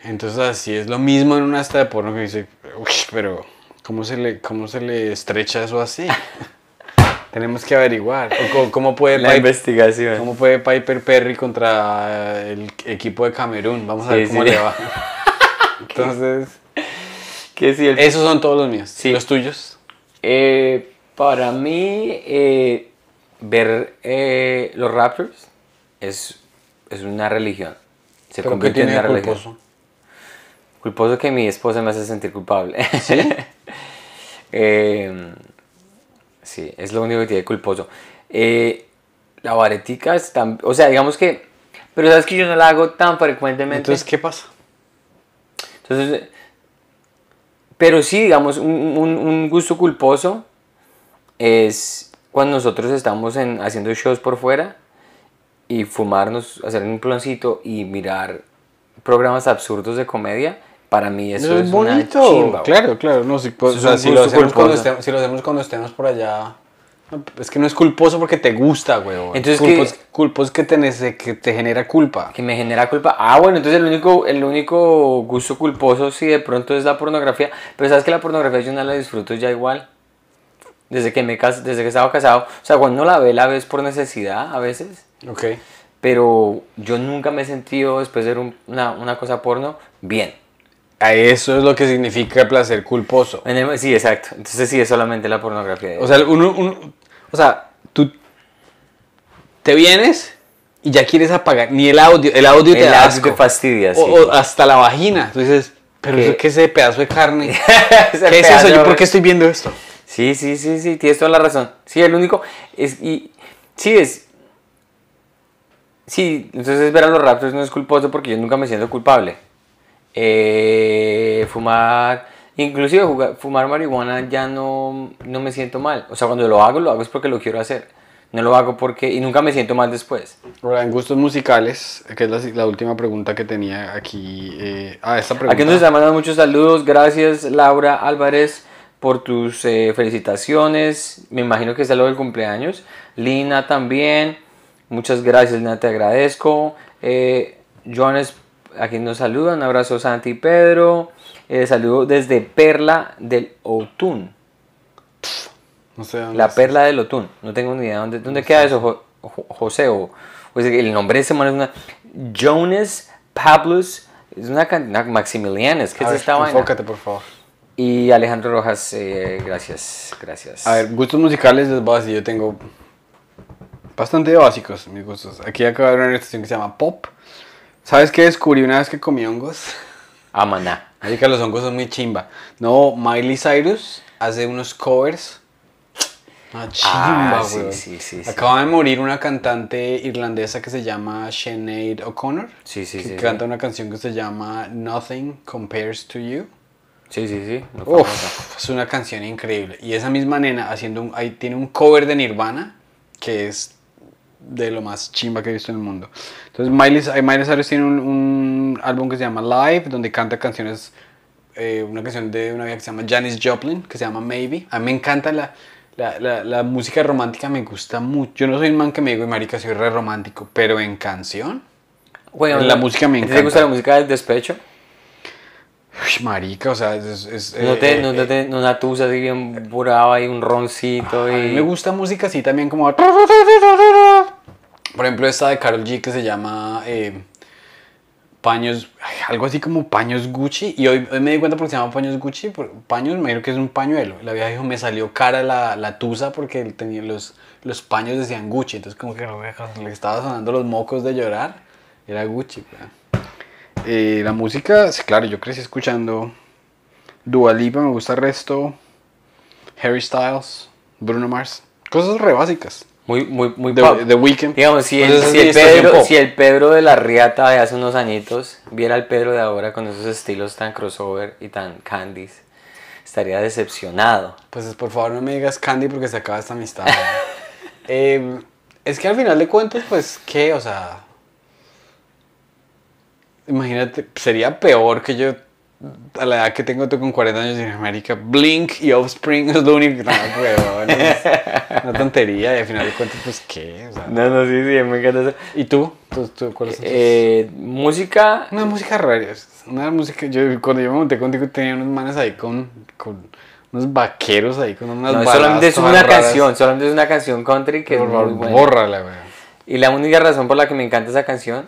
Entonces así es lo mismo en una hasta de porno que dice, "Uy, pero ¿cómo se le, cómo se le estrecha eso así? Tenemos que averiguar. O cómo puede la Piper- investigación. ¿Cómo puede Piper Perry contra el equipo de Camerún? Vamos a Sí, ver cómo sí. le va. Entonces, Sí, el- esos son todos los míos. Sí. ¿Los tuyos? Eh, para mí, eh, ver eh, los Raptors es, es una religión. Se ¿Pero qué convierte en una religión. culposo? Culposo que mi esposa me hace sentir culpable. Eh, sí, es lo único que tiene culposo. Eh, la varetica es tan... O sea, digamos que... Pero sabes que yo no la hago tan frecuentemente. Entonces, ¿qué pasa? Entonces, pero sí, digamos, un, un- un gusto culposo es cuando nosotros estamos en, haciendo shows por fuera y fumarnos, hacer un ploncito y mirar programas absurdos de comedia. Para mí eso, Eso es, es una bonito. chimba, güey. claro, claro. No, si, pues, o sea, si, lo hacemos cuando estemos, si lo hacemos cuando estemos por allá... Es que no es culposo porque te gusta, güey. Entonces, es que te, nece- que te genera culpa. Que me genera culpa. Ah, bueno, entonces el único, el único gusto culposo sí de pronto es la pornografía. Pero sabes que la pornografía yo no la disfruto ya igual. Desde que me cas desde que estaba casado. O sea, cuando la ve, la ves por necesidad a veces. Ok. Pero yo nunca me he sentido, después de ver un- una, una cosa porno, bien. A eso es lo que significa placer culposo. El- sí, exacto. Entonces sí es solamente la pornografía. O sea, uno, uno- o sea, tú te vienes y ya quieres apagar. Ni el audio, el audio te da audio te asco. fastidia, sí. O, o hasta la vagina. Tú dices, pero ¿Qué? eso qué es ese pedazo de carne. ¿Qué es eso? ¿Yo por qué estoy viendo esto? Sí, sí, sí, sí, tienes toda la razón. Sí, el único es y sí es Sí, entonces ver a los Raptors no es culposo porque yo nunca me siento culpable. Eh, fumar, inclusive jugar- fumar marihuana ya no, no me siento mal. O sea, cuando lo hago, lo hago es porque lo quiero hacer. No lo hago porque... Y nunca me siento mal después. Ahora, en gustos musicales, que es la, la última pregunta que tenía aquí. eh, ah, esta pregunta. Aquí nos están mandando muchos saludos. Gracias, Laura Álvarez, por tus eh, felicitaciones. Me imagino que es lo del cumpleaños. Lina también. Muchas gracias, Lina, te agradezco. Eh, Jones, aquí nos saluda, un abrazo Santi y Pedro. Eh, saludo desde Perla del Otún. No sé dónde La es. Perla del Otún. No tengo ni idea dónde, dónde queda eso, Jo- Jo- José. O, o que el nombre de ese man es una. Jonas Pablos. Es una, una Maximilianes. ¿Qué es ver, esta vaina? enfócate, por favor. Y Alejandro Rojas, eh, gracias, gracias. A ver, gustos musicales les voy a decir, yo tengo bastante básicos mis gustos. Aquí acaba de haber una estación que se llama Pop. ¿Sabes qué descubrí una vez que comí hongos? Amaná. Así que los hongos son muy chimba. No, Miley Cyrus hace unos covers. Una chimba, Ah, sí, sí, sí, sí. Acaba de morir una cantante irlandesa que se llama Sinead O'Connor. Sí, sí, que sí. canta una canción que se llama Nothing Compares to You. Sí, sí, sí. Uf, es una canción increíble. Y esa misma nena haciendo un, ahí tiene un cover de Nirvana que es de lo más chimba que he visto en el mundo. Entonces Miley, eh, Miley Cyrus tiene un, un álbum que se llama Live, donde canta canciones, eh, una canción de una vieja que se llama Janis Joplin, que se llama Maybe. A mí me encanta la, la, la, la música romántica, me gusta mucho. Yo no soy un man que me digo, marica, soy re romántico, pero en canción, Bueno, la música me ¿Te encanta. gusta la música del despecho? uy, marica, o sea, es... es- ¿No eh, te, eh, no te, te- una tusa así bien brava y un roncito A mí y... me gusta música así también como... Por ejemplo, esta de Carol G que se llama eh, Paños, algo así como Paños Gucci. Y hoy, hoy me di cuenta porque se llama Paños Gucci. por- Paños, me imagino que es un pañuelo. La vieja dijo, me salió cara la, la tusa porque tenía los, los paños decían Gucci. Entonces como que le estaba sonando los mocos de llorar. Era Gucci. weón. Eh, la música, sí, claro, yo crecí escuchando Dua Lipa, me gusta el resto. Harry Styles, Bruno Mars. Cosas re básicas. Muy, muy, muy The, pop. The Weeknd. Digamos, si el, si, Pedro, si el Pedro de la Riata de hace unos añitos viera al Pedro de ahora con esos estilos tan crossover y tan candies, estaría decepcionado. Pues por favor no me digas Candy porque se acaba esta amistad. Eh, es que al final de cuentas, pues, ¿qué? O sea... Imagínate, sería peor que yo a la edad que tengo tú con 40 años en América, Blink y Offspring es lo único que no, huevón, una tontería y al final de cuentas, pues, ¿qué? O sea, No, no, sí, sí, me encanta eso. ¿Y tú? ¿Tú, tú cuáles son tus- Eh, música, Una música rara, una música, yo cuando yo me monté contigo tenía unos manes ahí con, con unos vaqueros ahí, con unas no, solamente es una canción, solamente es una canción country que Por es favor, muy buena. bórrala, weón. Y la única razón por la que me encanta esa canción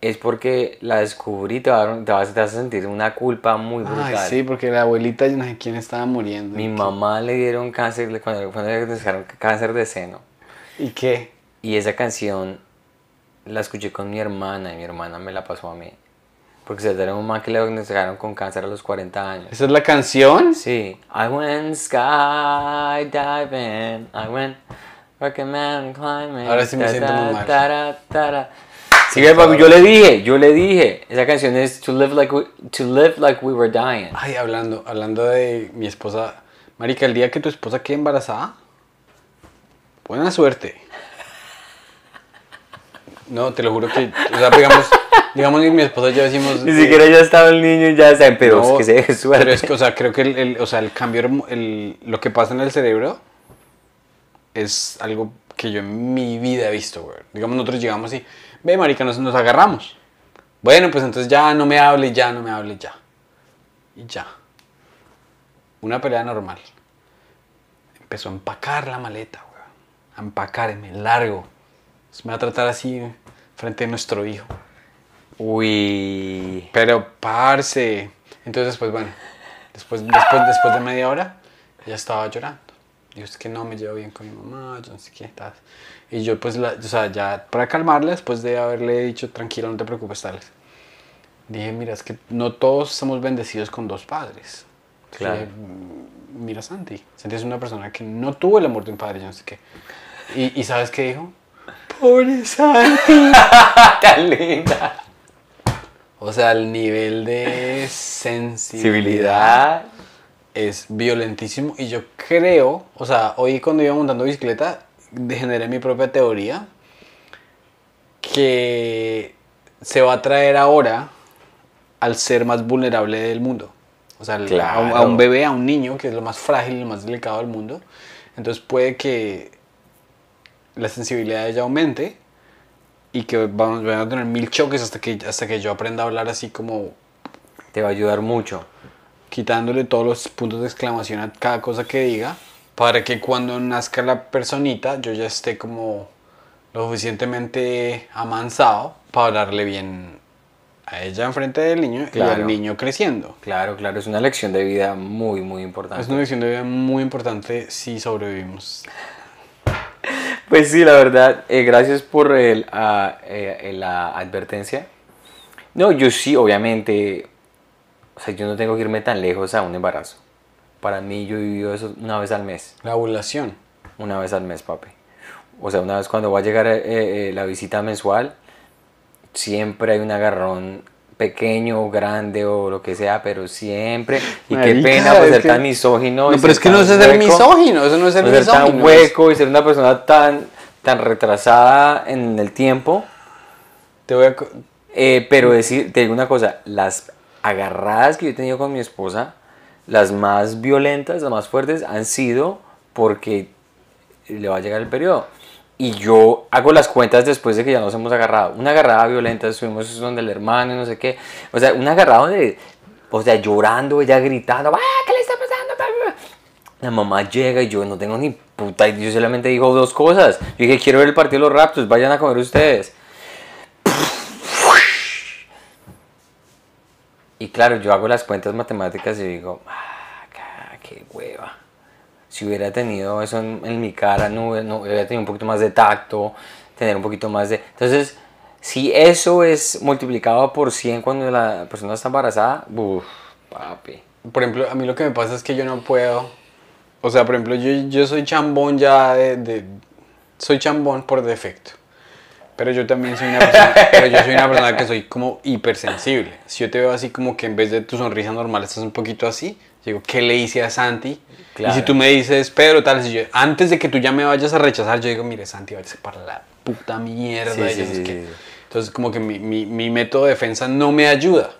es porque la descubrí y te, va a dar- te vas, te vas a sentir una culpa muy brutal. Ay, sí, porque la abuelita, yo no sé quién estaba muriendo. Mi ¿Y qué- mamá le dieron cáncer, cuando, cuando le diagnosticaron cáncer de seno. ¿Y qué? Y esa canción la escuché con mi hermana y mi hermana me la pasó a mí. Porque se de un man que le diagnosticaron con cáncer a los 40 años. ¿Esa es la canción? Sí. I went skydiving. I went rocket mountain climbing. Ahora sí me siento muy mal. Sí, papi, yo le dije, yo le dije. Esa canción es to live like we, to live like we were dying. Ay, hablando, hablando de mi esposa. Marica, el día que tu esposa quede embarazada, buena suerte. No, te lo juro que, o sea, digamos, digamos que mi esposa y yo decimos... Ni eh, siquiera ya estaba el niño y ya saben, pero No, es que se deje suerte. Pero es que, o sea, creo que el, el- o sea, el cambio, el, lo que pasa en el cerebro es algo que yo en mi vida he visto, güey. Digamos, nosotros llegamos y, ve, marica, nos, nos agarramos. Bueno, pues entonces ya no me hable, ya no me hable, ya. Y ya. Una pelea normal. Empezó a empacar la maleta, güey. A empacarme, largo. Se me va a tratar así frente a nuestro hijo. Uy. Pero, parce. Entonces, pues bueno, después, después, después de media hora, ella estaba llorando. Dijo, es que no me llevo bien con mi mamá, yo no sé qué tal. Y yo, pues, la, o sea, ya para calmarla, después de haberle dicho, tranquilo, no te preocupes, tales. Dije, mira, es que no todos somos bendecidos con dos padres. Claro. Dije, "Mm, mira, Santi, Santi es una persona que no tuvo el amor de un padre, yo no sé qué. Y, y ¿sabes qué dijo? Pobre Santi. Tan linda. O sea, el nivel de sensibilidad. Es violentísimo y yo creo, o sea, hoy cuando iba montando bicicleta, generé mi propia teoría que se va a traer ahora al ser más vulnerable del mundo. O sea, a, un, bebé, a un niño, que es lo más frágil y lo más delicado del mundo. Entonces puede que la sensibilidad de ella aumente y que vamos, van a tener mil choques hasta que, hasta que yo aprenda a hablar así como Te va a ayudar mucho. Quitándole todos los puntos de exclamación a cada cosa que diga, para que cuando nazca la personita yo ya esté como lo suficientemente amansado para hablarle bien a ella enfrente del niño y al niño creciendo. Claro, claro, es una lección de vida muy, muy importante. Es una lección de vida muy importante si sobrevivimos. Pues sí, la verdad, eh, gracias por el, ah, eh, la advertencia. No, yo sí, obviamente, o sea, yo no tengo que irme tan lejos a un embarazo. Para mí, yo he vivido eso una vez al mes. La ovulación. Una vez al mes, papi. O sea, una vez cuando va a llegar eh, eh, la visita mensual, siempre hay un agarrón pequeño o grande o lo que sea, pero siempre. Y qué pena pues, es ser que- tan misógino. No, pero es que no es ser misógino, eso no es ser no ser tan misógino. hueco y ser una persona tan, tan retrasada en el tiempo. Te voy a... Eh, pero decir, te digo una cosa, las agarradas que yo he tenido con mi esposa, las más violentas, las más fuertes, han sido porque le va a llegar el periodo. Y yo hago las cuentas después de que ya nos hemos agarrado. Una agarrada violenta, estuvimos donde el hermano no sé qué. O sea, una agarrada donde, o sea, llorando, ella gritando, ¡ah, qué le está pasando! Bla, bla, bla". La mamá llega y yo no tengo ni puta, y yo solamente digo dos cosas. Yo dije, quiero ver el partido de los Raptors, vayan a comer ustedes. Y claro, yo hago las cuentas matemáticas y digo, ah, qué hueva. Si hubiera tenido eso en, mi cara, no hubiera tenido un poquito más de tacto, tener un poquito más de... Entonces, si eso es multiplicado por 100 cuando la persona está embarazada, uff, papi. Por ejemplo, a mí lo que me pasa es que yo no puedo... O sea, por ejemplo, yo, yo soy chambón ya de, de- Soy chambón por defecto. Pero yo también soy una persona... pero yo soy una persona que soy como hipersensible. Si yo te veo así como que en vez de tu sonrisa normal estás un poquito así, digo, ¿qué le hice a Santi? Y Claro. si tú me dices, Pedro, tal, si yo, antes de que tú ya me vayas a rechazar, yo digo, mire, Santi, váyase para la puta mierda. Sí, y sí, sí, qué". sí, sí. Entonces, como que mi, mi, mi método de defensa no me ayuda.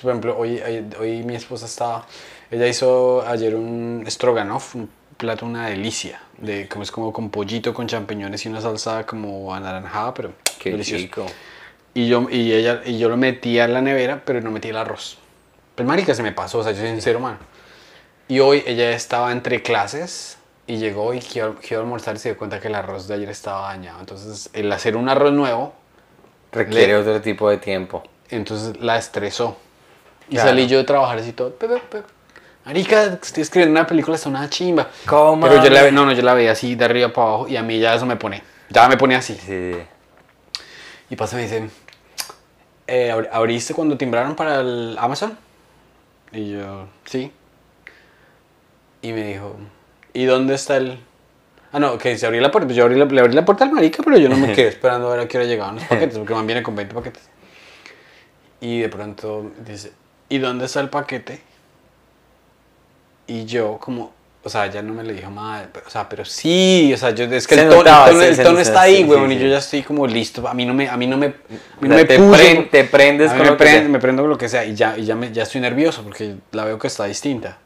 Por ejemplo, hoy, hoy, hoy mi esposa estaba, ella hizo ayer un stroganoff, un plato, una delicia, de como es como con pollito, con champiñones y una salsa como anaranjada, pero Qué delicioso. chico. Y yo, y ella, y yo lo metía en la nevera, pero no metí el arroz. Pues marica, se me pasó, o sea, yo soy sincero, mano. Y hoy ella estaba entre clases y llegó y quiero, quiero almorzar y se dio cuenta que el arroz de ayer estaba dañado. Entonces, el hacer un arroz nuevo, Requiere Le- otro tipo de tiempo. entonces la estresó. Y Claro. salí yo de trabajar así todo. "Pe, pe, pe". Marica, estoy escribiendo una película, está una chimba. ¿Cómo? Pero yo la, no, no, yo la veía así de arriba para abajo y a mí ya eso me pone. Ya me pone así. Sí. Y pasa me dice, "Eh, ¿abri- ¿abriste cuando timbraron para el Amazon? Y yo, sí. Y me dijo, ¿y dónde está el...? Ah, no, que se abrió la puerta. Pues yo abrí la, le abrí la puerta al marica, pero yo no me quedé esperando a ver a qué hora llegaban los paquetes, porque man viene con 20 paquetes. Y de pronto dice, ¿y dónde está el paquete? Y yo como, o sea, ya no me lo dijo mal, pero, o sea, pero sí, o sea, yo, es que Se el tono, notaba, el tono- se- el se- tono se- está ahí, sí, weón, sí, y yo ya estoy como listo, a mí no me, a mí no me, a mí no sea, me te puso- te prendes a mí con me, lo que sea. me prendo con lo que sea, y ya, y ya, me, ya estoy nervioso, porque la veo que está distinta.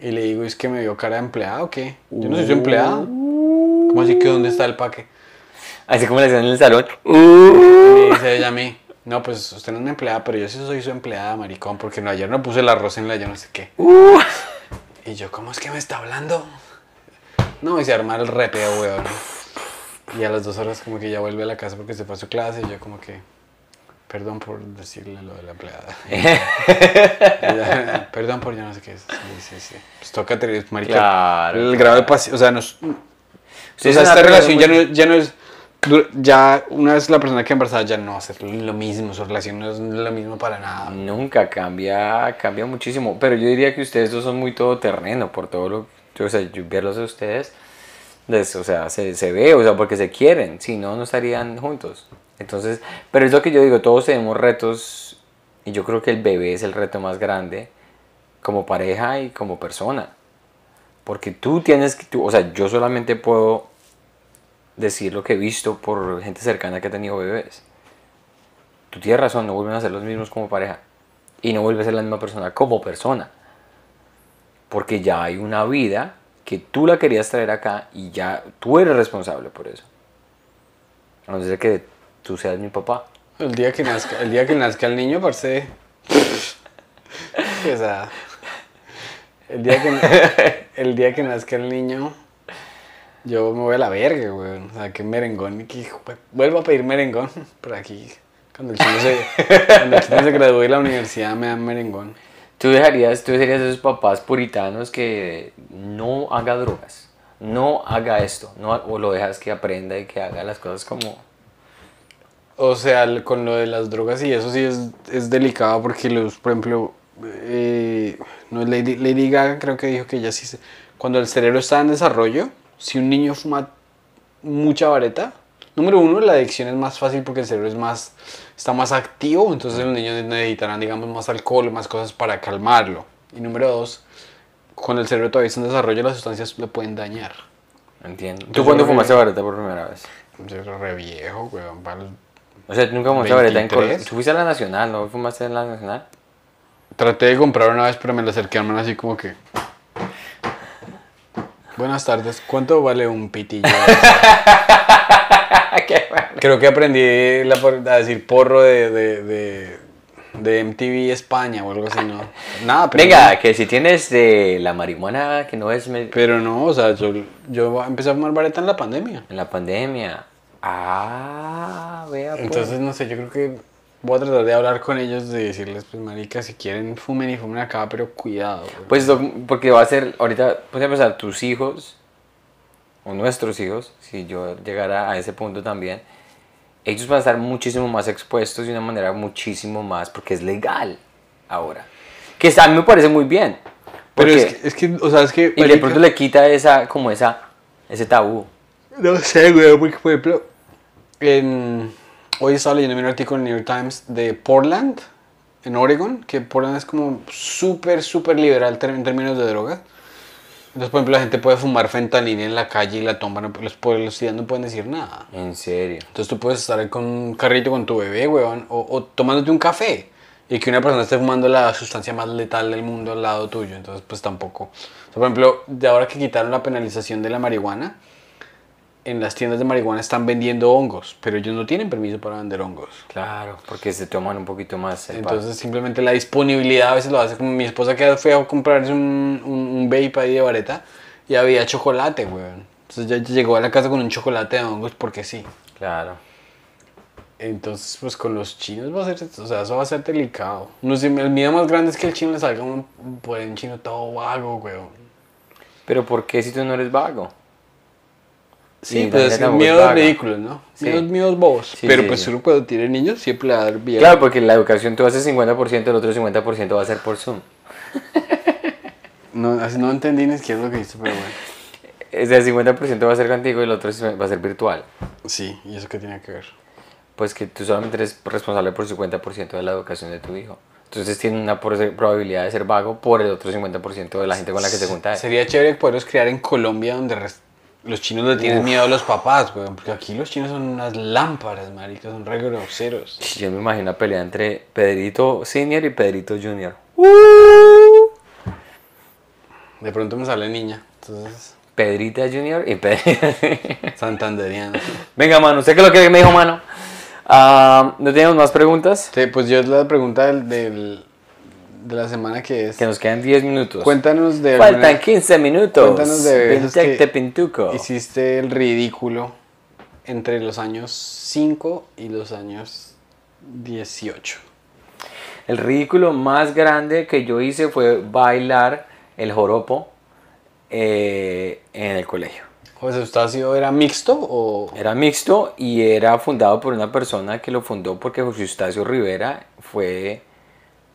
Y le digo, ¿es que me vio cara de empleado o qué? Yo no soy su empleado. ¿Cómo así que dónde está el paque? Así como le hacían en el salón. Y me dice ella a mí, no, pues usted no es mi empleada, pero yo sí soy su empleada, maricón, porque no, ayer no puse el arroz en la yo no sé qué. Y yo, ¿cómo es que me está hablando? No, y se arma el repeo, weón. Y a las dos horas como que ya vuelve a la casa porque se fue a su clase y yo como que, perdón por decirle lo de la empleada. Perdón por yo no sé qué es. Sí, sí, sí. Pues toca tener, marica, Claro, el grado de paciencia, o sea, nos, o sea, es esta relación ya no, ya no es. Ya una vez la persona que embarazada ya no va a lo mismo, su relación no es lo mismo para nada. Nunca cambia, cambia muchísimo. Pero yo diría que ustedes dos son muy todoterreno por todo lo o sea, yo verlos a ustedes, les- o sea, se, se ve, o sea, porque se quieren, si no, no estarían juntos. Entonces, pero es lo que yo digo, todos tenemos retos y yo creo que el bebé es el reto más grande como pareja y como persona. Porque tú tienes que, tú- o sea, yo solamente puedo decir lo que he visto por gente cercana que ha tenido bebés. Tú tienes razón, no vuelven a ser los mismos como pareja. Y no vuelve a ser la misma persona como persona. Porque ya hay una vida que tú la querías traer acá y ya tú eres responsable por eso. A no ser que tú seas mi papá. El día que nazca, el día que nazca el niño, parce. o sea, el día que el día que nazca el niño, yo me voy a la verga, güey. O sea, que merengón, que vuelvo a pedir merengón por aquí. Cuando el chino se, cuando el chino se gradúe de la universidad me dan merengón. ¿Tú dejarías, tú serías de esos papás puritanos que no haga drogas, no haga esto, no, o lo dejas que aprenda y que haga las cosas como... O sea, con lo de las drogas y eso sí es, es delicado porque los, por ejemplo, eh, no, Lady, Lady Gaga creo que dijo que ella sí se- cuando el cerebro está en desarrollo, si un niño fuma mucha vareta, número uno, la adicción es más fácil porque el cerebro es más, está más activo, entonces los niños necesitarán, digamos, más alcohol, más cosas para calmarlo. Y número dos, cuando el cerebro todavía está en desarrollo, las sustancias le pueden dañar. Entiendo. ¿Tú cuándo fumaste vareta por primera vez? Yo re viejo, weón, para los- O sea, ¿tú nunca fumaste vareta en 23. Colombia? ¿Tú fuiste a la Nacional, no fumaste en la Nacional? Traté de comprar una vez, pero me la acerqué a mano así como que. Buenas tardes, ¿cuánto vale un pitillo? Qué bueno. Creo que aprendí la a decir porro de, de, de, de MTV España o algo así, ¿no? Nada, pero. Venga, que si tienes de la marihuana que no es Pero no, o sea, yo, yo empecé a fumar vareta en la pandemia. en la pandemia. Ah, vea pues. Entonces, no sé, yo creo que voy a tratar de hablar con ellos, de decirles, pues, marica, si quieren fumen y fumen acá, pero cuidado. güey. Pues lo- porque va a ser, ahorita, pues a empezar, tus hijos, o nuestros hijos, si yo llegara a ese punto también, ellos van a estar muchísimo más expuestos de una manera muchísimo más, porque es legal ahora. Que a mí me parece muy bien. Pero es que, es que, o sea, es que. y de pronto le quita esa, como esa, ese tabú. No sé, güey, porque por ejemplo, en- hoy estaba leyendo un artículo en el New York Times de Portland, en Oregon, que Portland es como súper, súper liberal en términos de drogas. Entonces, por ejemplo, la gente puede fumar fentanil en la calle y la tumba, no- los policías no pueden decir nada. En serio. Entonces tú puedes estar con un carrito con tu bebé, weón, o, o tomándote un café. Y que una persona esté fumando la sustancia más letal del mundo al lado tuyo. Entonces, pues tampoco. O sea, por ejemplo, de ahora que quitaron la penalización de la marihuana, en las tiendas de marihuana están vendiendo hongos, pero ellos no tienen permiso para vender hongos. Claro, porque se toman un poquito más. el Entonces, simplemente la disponibilidad a veces lo hace como mi esposa que fue a comprarse un, un, un vape ahí de vareta y había chocolate, weón. Entonces ya llegó a la casa con un chocolate de hongos porque sí. Claro. Entonces, pues con los chinos va a ser, o sea, eso va a ser delicado. No sé, el miedo más grande es que el chino le salga un, un chino todo vago, weón. Pero ¿por qué si tú no eres vago? Sí, pues la miedos ridículos, ¿no? Sí. Miedos, miedos bobos. Sí, Pero sí, pues uno cuando tiene niños siempre le va a dar bien. Claro, porque la educación tú haces 50%, el otro 50% va a ser por Zoom. No, no entendí ni siquiera lo que dice, pero bueno. Es el 50% va a ser contigo y el otro va a ser virtual. Sí, ¿y eso qué tiene que ver? Pues que tú solamente eres responsable por el 50% de la educación de tu hijo. Entonces tiene una probabilidad de ser vago por el otro 50% de la gente con la que se junta. Sería chévere poderlos crear en Colombia donde los chinos le tienen miedo a los papás, weón. Porque aquí los chinos son unas lámparas, maricas, son re groseros. Yo me imagino pelea entre Pedrito Senior y Pedrito Junior. De pronto me sale niña, entonces, Pedrita Junior y Pedrito... santanderiana. Venga, mano, ¿usted qué es lo que me dijo, mano? Ah, ¿No tenemos más preguntas? Sí, pues yo la pregunta del, del- de la semana que es... Que nos quedan 10 minutos. Cuéntanos de... Faltan alguna- 15 minutos. Cuéntanos de veces que Pintuco. Hiciste el ridículo entre los años 5 y los años 18. El ridículo más grande que yo hice fue bailar el joropo eh, en el colegio. José Eustacio era mixto o... Era mixto y era fundado por una persona que lo fundó porque José Eustacio Rivera fue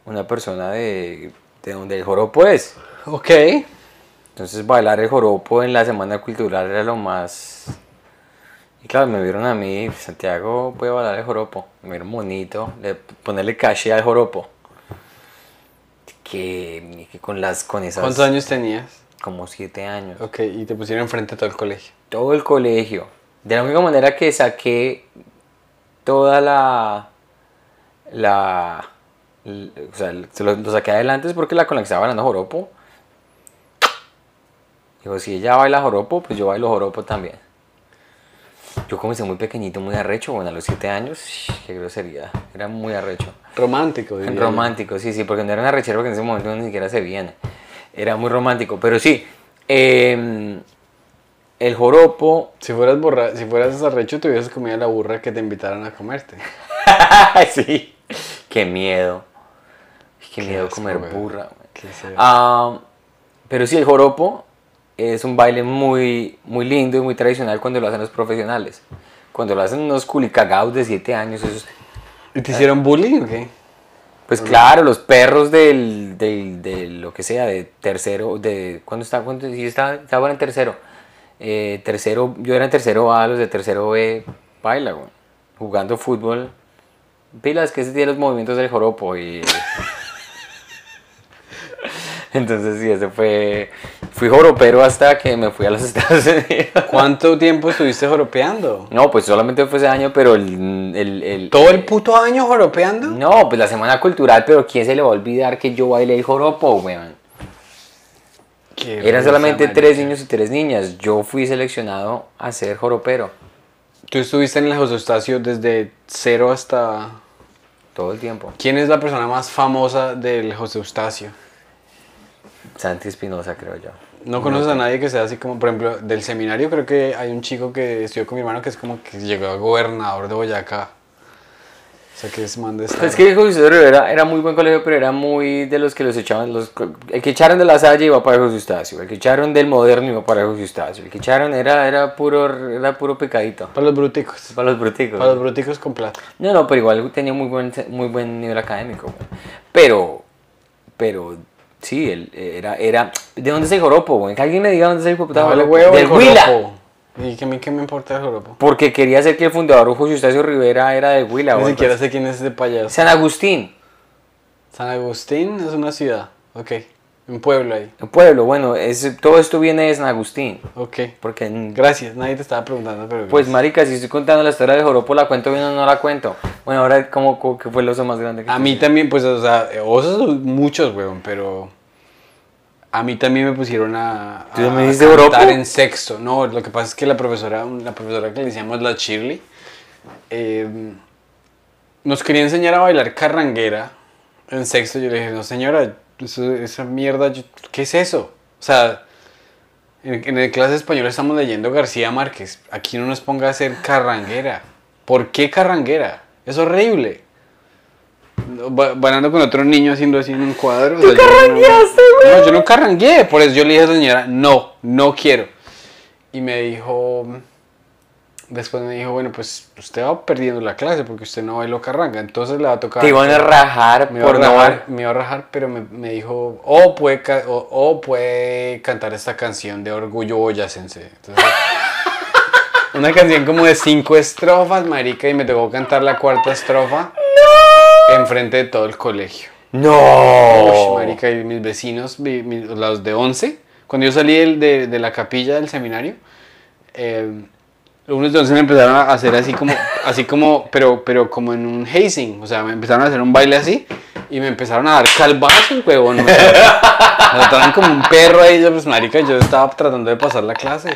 una persona de, de donde el joropo es. Ok. Entonces bailar el joropo en la semana cultural era lo más... Y claro, me vieron a mí, Santiago puede bailar el joropo. Me vieron bonito, le, ponerle caché al joropo. Que, que con las con esas... ¿Cuántos años tenías? Como siete años. Ok, y te pusieron enfrente a todo el colegio. Todo el colegio. De la única manera que saqué toda la... La... O sea, se lo, lo saqué adelante es porque la con la que estaba bailando joropo. Digo, si ella baila joropo, pues yo bailo joropo también. Yo comencé muy pequeñito, muy arrecho, bueno, a los 7 años, qué grosería, era muy arrecho. Romántico, diría. Romántico, sí, sí, porque no era una arrechera porque en ese momento ni siquiera se veían. Era muy romántico, pero sí, eh, el joropo, Si fueras, borra si fueras arrecho, te hubieras comido la burra que te invitaran a comerte. sí, qué miedo, qué, Qué miedo asco, comer güey. burra. güey. Ah, pero sí, el joropo es un baile muy, muy lindo y muy tradicional cuando lo hacen los profesionales. Cuando lo hacen unos culicagados de 7 años, esos, ¿Y te hicieron bullying o qué? pues claro, los perros del, del, de lo que sea, de tercero, de, ¿cuándo estaba? ¿Cuándo? Sí, estaba, estaba en tercero. Eh, tercero, yo era en tercero A, los de tercero B, baila, güey. Jugando fútbol. Pilas, que ese tiene los movimientos del joropo y... Entonces sí, ese fue... Fui joropero hasta que me fui a los Estados Unidos. ¿Cuánto tiempo estuviste joropeando? No, pues solamente fue ese año, pero el... el, el- ¿Todo el puto año joropeando? No, pues la semana cultural, pero ¿quién se le va a olvidar que yo bailé el joropo, weón? Qué Eran solamente tres niños y tres niñas. Yo fui seleccionado a ser joropero Tú estuviste en el José Eustacio desde cero hasta... todo el tiempo. ¿Quién es la persona más famosa del José Eustacio? Santi Espinosa, creo yo. No conoces a nadie que sea así como, por ejemplo, del seminario creo que hay un chico que estudió con mi hermano que es como que llegó a gobernador de Boyacá. O sea que es man de estar. Es que José Rivera era muy buen colegio, pero era muy de los que los echaban. Los, el que echaron de la Salle iba para José Eustacio. El que echaron del Moderno iba para José Eustacio. El que echaron era, era, puro, era puro pecadito. Para los bruticos. Para los bruticos. Para los bruticos con plata. No, no, pero igual tenía muy buen, muy buen nivel académico. Pero, pero, sí, él era, era... ¿De dónde es el joropo, güey? Que alguien me diga dónde es el joropo. Dale huevo Del el Huila. joropo. ¿Y que a mí qué me importa el joropo? Porque quería hacer que el fundador José Eustacio Rivera era de Huila. Ni siquiera sé quién es ese payaso. San Agustín, San Agustín es una ciudad. Ok. Un pueblo ahí. un pueblo. Bueno, es, todo esto viene de San Agustín. Ok. Porque, Gracias. Nadie te estaba preguntando, pero. pues, gracias. marica, si estoy contando la historia del joropo, ¿la cuento bien o no la cuento? Bueno, ahora, ¿cómo, cómo- qué fue el oso más grande que A mí también, pues, o sea, osos son muchos, weón, pero. A mí también me pusieron a, ¿Tú a hiciste cantar joropo? en sexto. No, lo que pasa es que la profesora, la profesora que le decíamos la Shirley, eh, nos quería enseñar a bailar carranguera en sexto. Yo le dije, no señora, eso- esa mierda, yo- ¿qué es eso? O sea, en, en el clase español estamos leyendo García Márquez. Aquí no nos ponga a hacer carranguera. ¿Por qué carranguera? Es horrible. Ba- Bailando con otro niño haciendo así en un cuadro. ¿Tú carrangueaste, No, yo no carrangué. Por eso yo le dije a la señora, no, no quiero. Y me dijo, después me dijo, bueno, pues usted va perdiendo la clase porque usted no bailó carranga. Entonces le va a tocar. Te iban a rajar Me iba a por no rajar, me iba a rajar, pero me, me dijo, o puede, puede cantar esta canción de Orgullo Boyacense. Entonces, una canción como de cinco estrofas, marica, y me tocó cantar la cuarta estrofa enfrente de todo el colegio. ¡No! Marica, y mis vecinos, los de 11, cuando yo salí del- de, de la capilla del seminario, eh, unos de 11 me empezaron a hacer así como, así como, pero, pero como en un hazing, o sea, me empezaron a hacer un baile así, y me empezaron a dar calvazos, huevón, me trataban, como un perro ahí, yo, pues marica, yo estaba tratando de pasar la clase.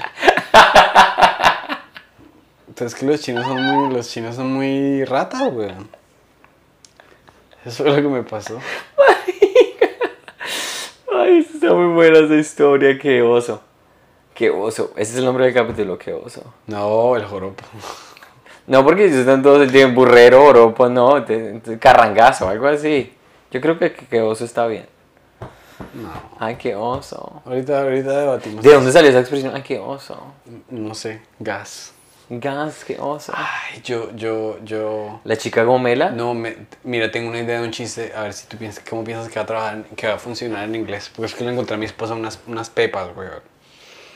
Entonces que los chinos son muy, los chinos son muy ratas, weón. Eso fue lo que me pasó. Ay, está muy buena esa historia, qué oso. Qué oso. Ese es el nombre del capítulo, qué oso. No, el joropo. No, porque si están todos el tiempo burrero, oropo, no, te- te- carrangazo, algo así. Yo creo que, que oso está bien. No. Ay, qué oso. Ahorita, ahorita debatimos. ¿De dónde salió esa expresión? Ay, qué oso. No sé, gas. Gas, qué oso. Ay, yo, yo, yo. La chica gomela. No, me, mira, tengo una idea de un chiste. A ver si tú piensas, ¿cómo piensas que va a trabajar, que va a funcionar en inglés? Porque es que le encontré a mi esposa unas, unas pepas, güey.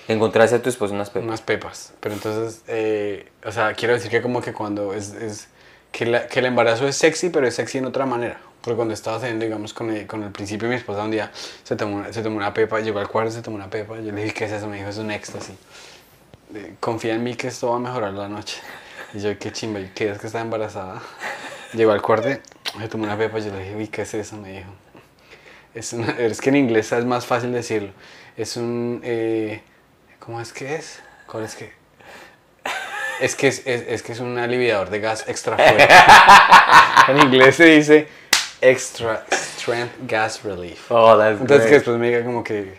Encontraste a tu esposo unas pepas. Unas pepas. Pero entonces, eh, o sea, quiero decir que como que cuando es, es que, la- que el embarazo es sexy, pero es sexy en otra manera. Porque cuando estaba saliendo, digamos, con el, con el principio mi esposa, un día se tomó, una- se tomó una pepa, llegó al cuarto, se tomó una pepa. Yo le dije, ¿qué es eso? Me dijo, es un éxtasis. Confía en mí que esto va a mejorar la noche. Y yo, qué chimba, ¿y ¿qué es que está embarazada? Llegó al cuarto, se tomó una pepa, yo le dije, uy, ¿qué es eso? Me dijo. Es, una- es que en inglés es más fácil decirlo. Es un... eh, ¿Cómo es que es? ¿Cuál es que? Es que es, es- es que es un aliviador de gas extra fuerte. en inglés se dice extra strength gas relief. Oh, that's Entonces que great. después me diga como que,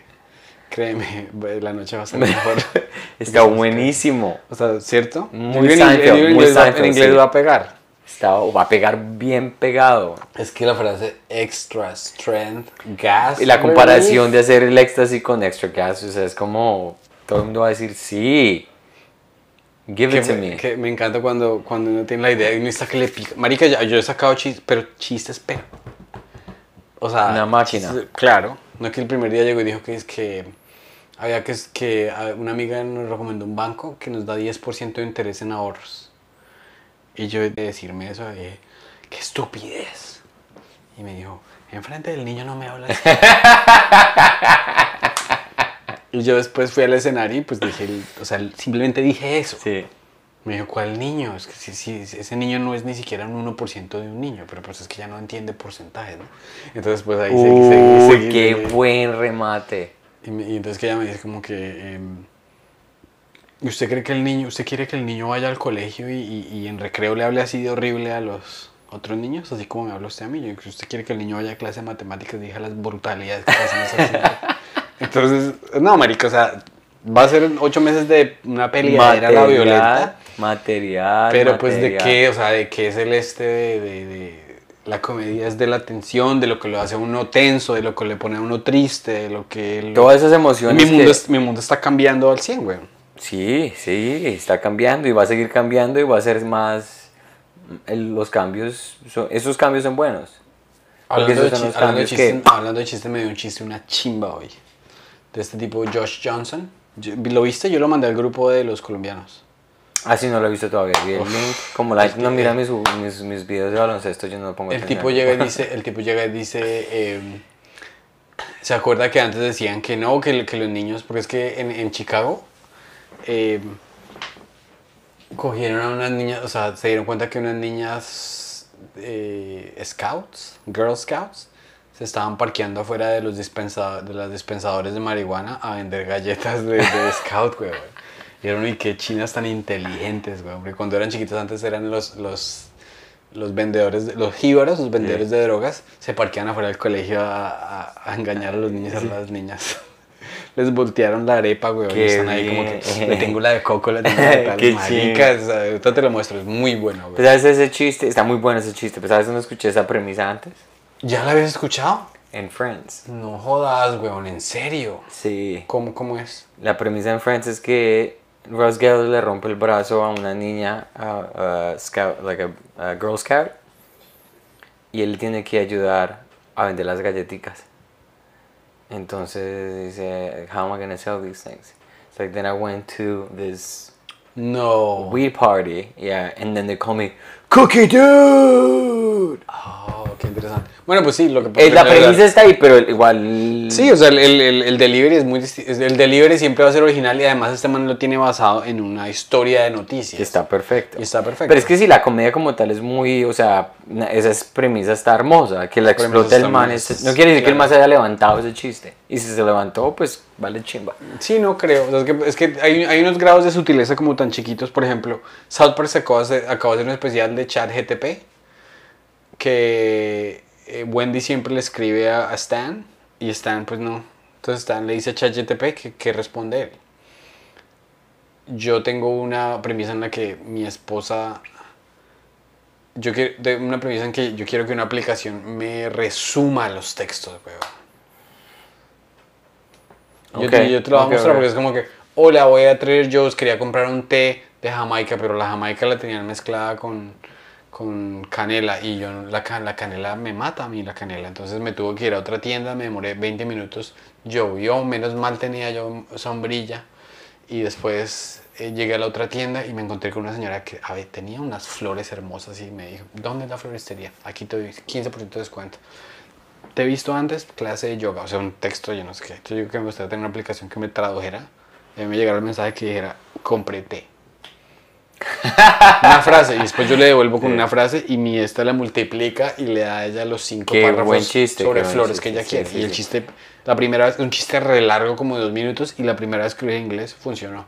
créeme, la noche va a ser mejor. Está buenísimo. O sea, ¿cierto? Muy en, Seinfeld, muy inglés, va, en inglés sí. va a pegar. Está, va a pegar bien pegado. Es que la frase extra strength gas. Y la relief, comparación de hacer el éxtasis con extra gas, o sea, es como todo el mundo va a decir, sí, give que, it to me, me. que me encanta cuando, cuando uno tiene la idea y uno está que le pica. Marica, yo he sacado chistes, pero chistes, pero. O sea. Una máquina. chistes- claro. No es que el primer día llegó y dijo que es que. Había que, que una amiga nos recomendó un banco que nos da 10% de interés en ahorros. Y yo de decirme eso, dije, qué estupidez. Y me dijo, enfrente del niño no me hablas. y yo después fui al escenario y pues dije, o sea, simplemente dije eso. Sí. Me dijo, ¿cuál niño? Es que sí, sí, ese niño no es ni siquiera un 1% de un niño, pero pues es que ya no entiende porcentajes, ¿no? Entonces pues ahí seguí, seguí, seguí, qué seguí. buen remate. Y, me- y entonces que ella me dice como que... em, ¿y ¿Usted cree que el niño, usted quiere que el niño vaya al colegio y, y- y en recreo le hable así de horrible a los otros niños? Así como me habla usted a mí. Yo, ¿Usted quiere que el niño vaya a clase de matemáticas y diga las brutalidades que pasan en esa Entonces, no, marico, o sea, va a ser ocho meses de una peleadera la violenta. material. Pero pues de material. qué, o sea, de qué es el este de, de- de- la comedia es de la tensión, de lo que lo hace a uno tenso, de lo que le pone a uno triste, de lo que lo- Todas esas emociones. mi mundo, que- es- mi mundo está cambiando al 100, güey. Sí, sí, está cambiando y va a seguir cambiando y va a ser más. el- los cambios, son- esos cambios son buenos. Hablando de, esos son chi- los hablando, de chiste, que- hablando de chiste, me dio un chiste, una chimba hoy. De este tipo, Josh Johnson. ¿Lo viste? Yo lo mandé al grupo de los colombianos. Así no lo he visto todavía. Vi el link. Como la gente no mira mis, mis, mis videos de baloncesto, yo no pongo El tipo llega y dice, el tipo llega y dice, em, se acuerda que antes decían que no, que, que los niños, porque es que en, en Chicago em, cogieron a unas niñas, o sea, se dieron cuenta que unas niñas eh, scouts, girl scouts, se estaban parqueando afuera de los dispensa, de los dispensadores de marihuana a vender galletas de, de scout, güey. Y eran, y qué chinas tan inteligentes, güey. Porque cuando eran chiquitos antes eran los, los, los vendedores, de- los jíbaros, los vendedores de drogas, se parqueaban afuera del colegio a, a- a engañar a los niños y a las niñas. Les voltearon la arepa, güey. y Qué Están ahí como que le tengo la de coco, la tengo la de tal. Maricas, ahorita te lo muestro, es muy bueno, güey. Pues sabes ese chiste, está muy bueno ese chiste, pero sabes no escuché esa premisa antes ¿Ya la habías escuchado? en Friends. No jodas, weón, en serio. Sí. ¿Cómo, cómo es? La premisa en Friends es que Ross Geller le rompe el brazo a una niña, a, a scout, like a, a Girl Scout, y él tiene que ayudar a vender las galletitas. Entonces dice, how am I gonna sell these things? It's like then I went to this No. weed party, yeah, and then they call me Cookie Dude. Oh, qué interesante. Bueno, pues sí, lo que Eh, la premisa está ahí, pero igual. Sí, o sea, el, el, el- el delivery es muy es- El delivery siempre va a ser original y además este man lo tiene basado en una historia de noticias. Y está perfecto. Y está perfecto. Pero es que si la comedia como tal es muy, o sea, esa es- premisa está hermosa, que la explote está el man, es- no quiere decir que el claro. man se haya levantado ese chiste. Y si se levantó, pues vale chimba. Sí, no creo. O sea, es que, es que hay, hay unos grados de sutileza como tan chiquitos. Por ejemplo, South Park hacer, acaba de hacer un especial de chat GTP que eh, Wendy siempre le escribe a, a Stan y Stan pues no. Entonces Stan le dice a chat GTP que, que responde él. Yo tengo una premisa en la que mi esposa... Yo quiero, una premisa en que yo quiero que una aplicación me resuma los textos, weón. Yo, yo te lo voy a mostrar porque es como que, hola, voy a Trader Joe's, quería comprar un té de Jamaica, pero la Jamaica la tenían mezclada con, con canela y yo la, ca- la canela me mata a mí la canela, entonces me tuve que ir a otra tienda, me demoré 20 minutos, llovió, menos mal tenía yo sombrilla y después eh, llegué a la otra tienda y me encontré con una señora que a ver, tenía unas flores hermosas y me dijo, ¿dónde es la floristería? Aquí te doy 15% de descuento. Te he visto antes, clase de yoga, o sea, un texto, yo no sé qué. Entonces yo que me gustaría tener una aplicación que me tradujera. Y me llegara el mensaje que dijera, compré té. Una frase, y después yo le devuelvo con una frase y mi esta la multiplica y le da a ella los cinco Qué párrafos buen chiste, sobre flores chiste, que ella sí, quiere. sí, y el sí. chiste, la primera vez, un chiste re largo como de dos minutos y la primera vez que lo dije en inglés funcionó.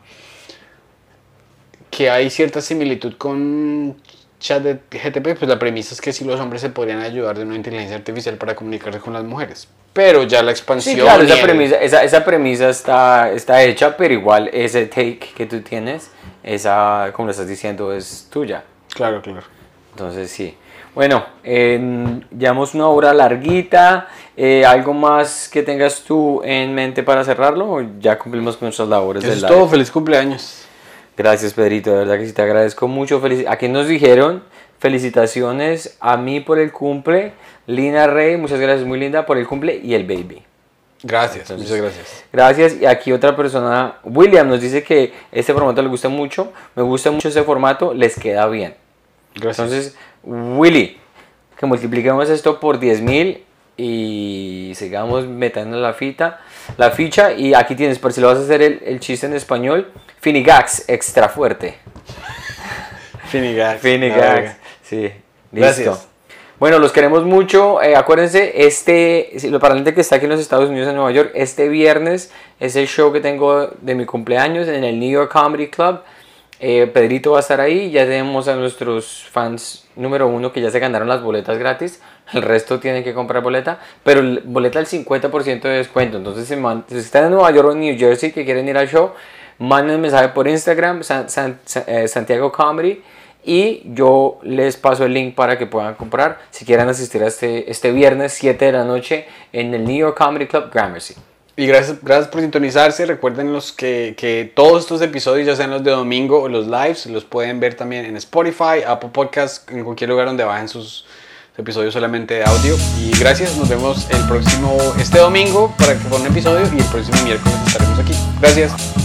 que hay cierta similitud con chat de GTP, pues la premisa es que si los hombres se podrían ayudar de una inteligencia artificial para comunicarse con las mujeres. Pero ya la expansión... Sí, claro, esa premisa, esa, esa premisa está, está hecha, pero igual ese take que tú tienes, esa, como lo estás diciendo, es tuya. Claro, claro. Entonces sí. Bueno, eh, llevamos una hora larguita. Eh, ¿Algo más que tengas tú en mente para cerrarlo? ¿O ya cumplimos con nuestras labores Eso es live? todo. Feliz cumpleaños. Gracias, Pedrito. De verdad que sí te agradezco mucho. Felici- Aquí nos dijeron felicitaciones a mí por el cumple. Lina Rey, muchas gracias, muy linda, por el cumple y el baby. Gracias, Entonces- muchas gracias. Gracias. Y aquí otra persona, William, nos dice que este formato le gusta mucho. Me gusta mucho ese formato, les queda bien. Gracias. Entonces, Willy, que multipliquemos esto por 10.000 y sigamos metiendo la fita, la ficha. Y aquí tienes, por si lo vas a hacer el, el chiste en español, Finigax, extra fuerte. Finigax. Finigax, sí, listo. Gracias. Bueno, los queremos mucho. eh, acuérdense, este, para la gente que está aquí en los Estados Unidos, en Nueva York, este viernes es el show que tengo de mi cumpleaños en el New York Comedy Club. Eh, Pedrito va a estar ahí. Ya tenemos a nuestros fans número uno que ya se ganaron las boletas gratis. El resto tienen que comprar boleta. Pero boleta al 50% de descuento. Entonces, si, man- si están en Nueva York o en New Jersey que quieren ir al show, manden un mensaje por Instagram, eh, Santiago Comedy. Y yo les paso el link para que puedan comprar si quieren asistir a este, este viernes 7 de la noche en el New York Comedy Club Gramercy. Y gracias, gracias por sintonizarse. Recuerden los que, que todos estos episodios, ya sean los de domingo o los lives, los pueden ver también en Spotify, Apple Podcasts, en cualquier lugar donde bajen sus episodios solamente de audio. Y gracias, nos vemos el próximo, este domingo para que un episodio y el próximo miércoles estaremos aquí. Gracias.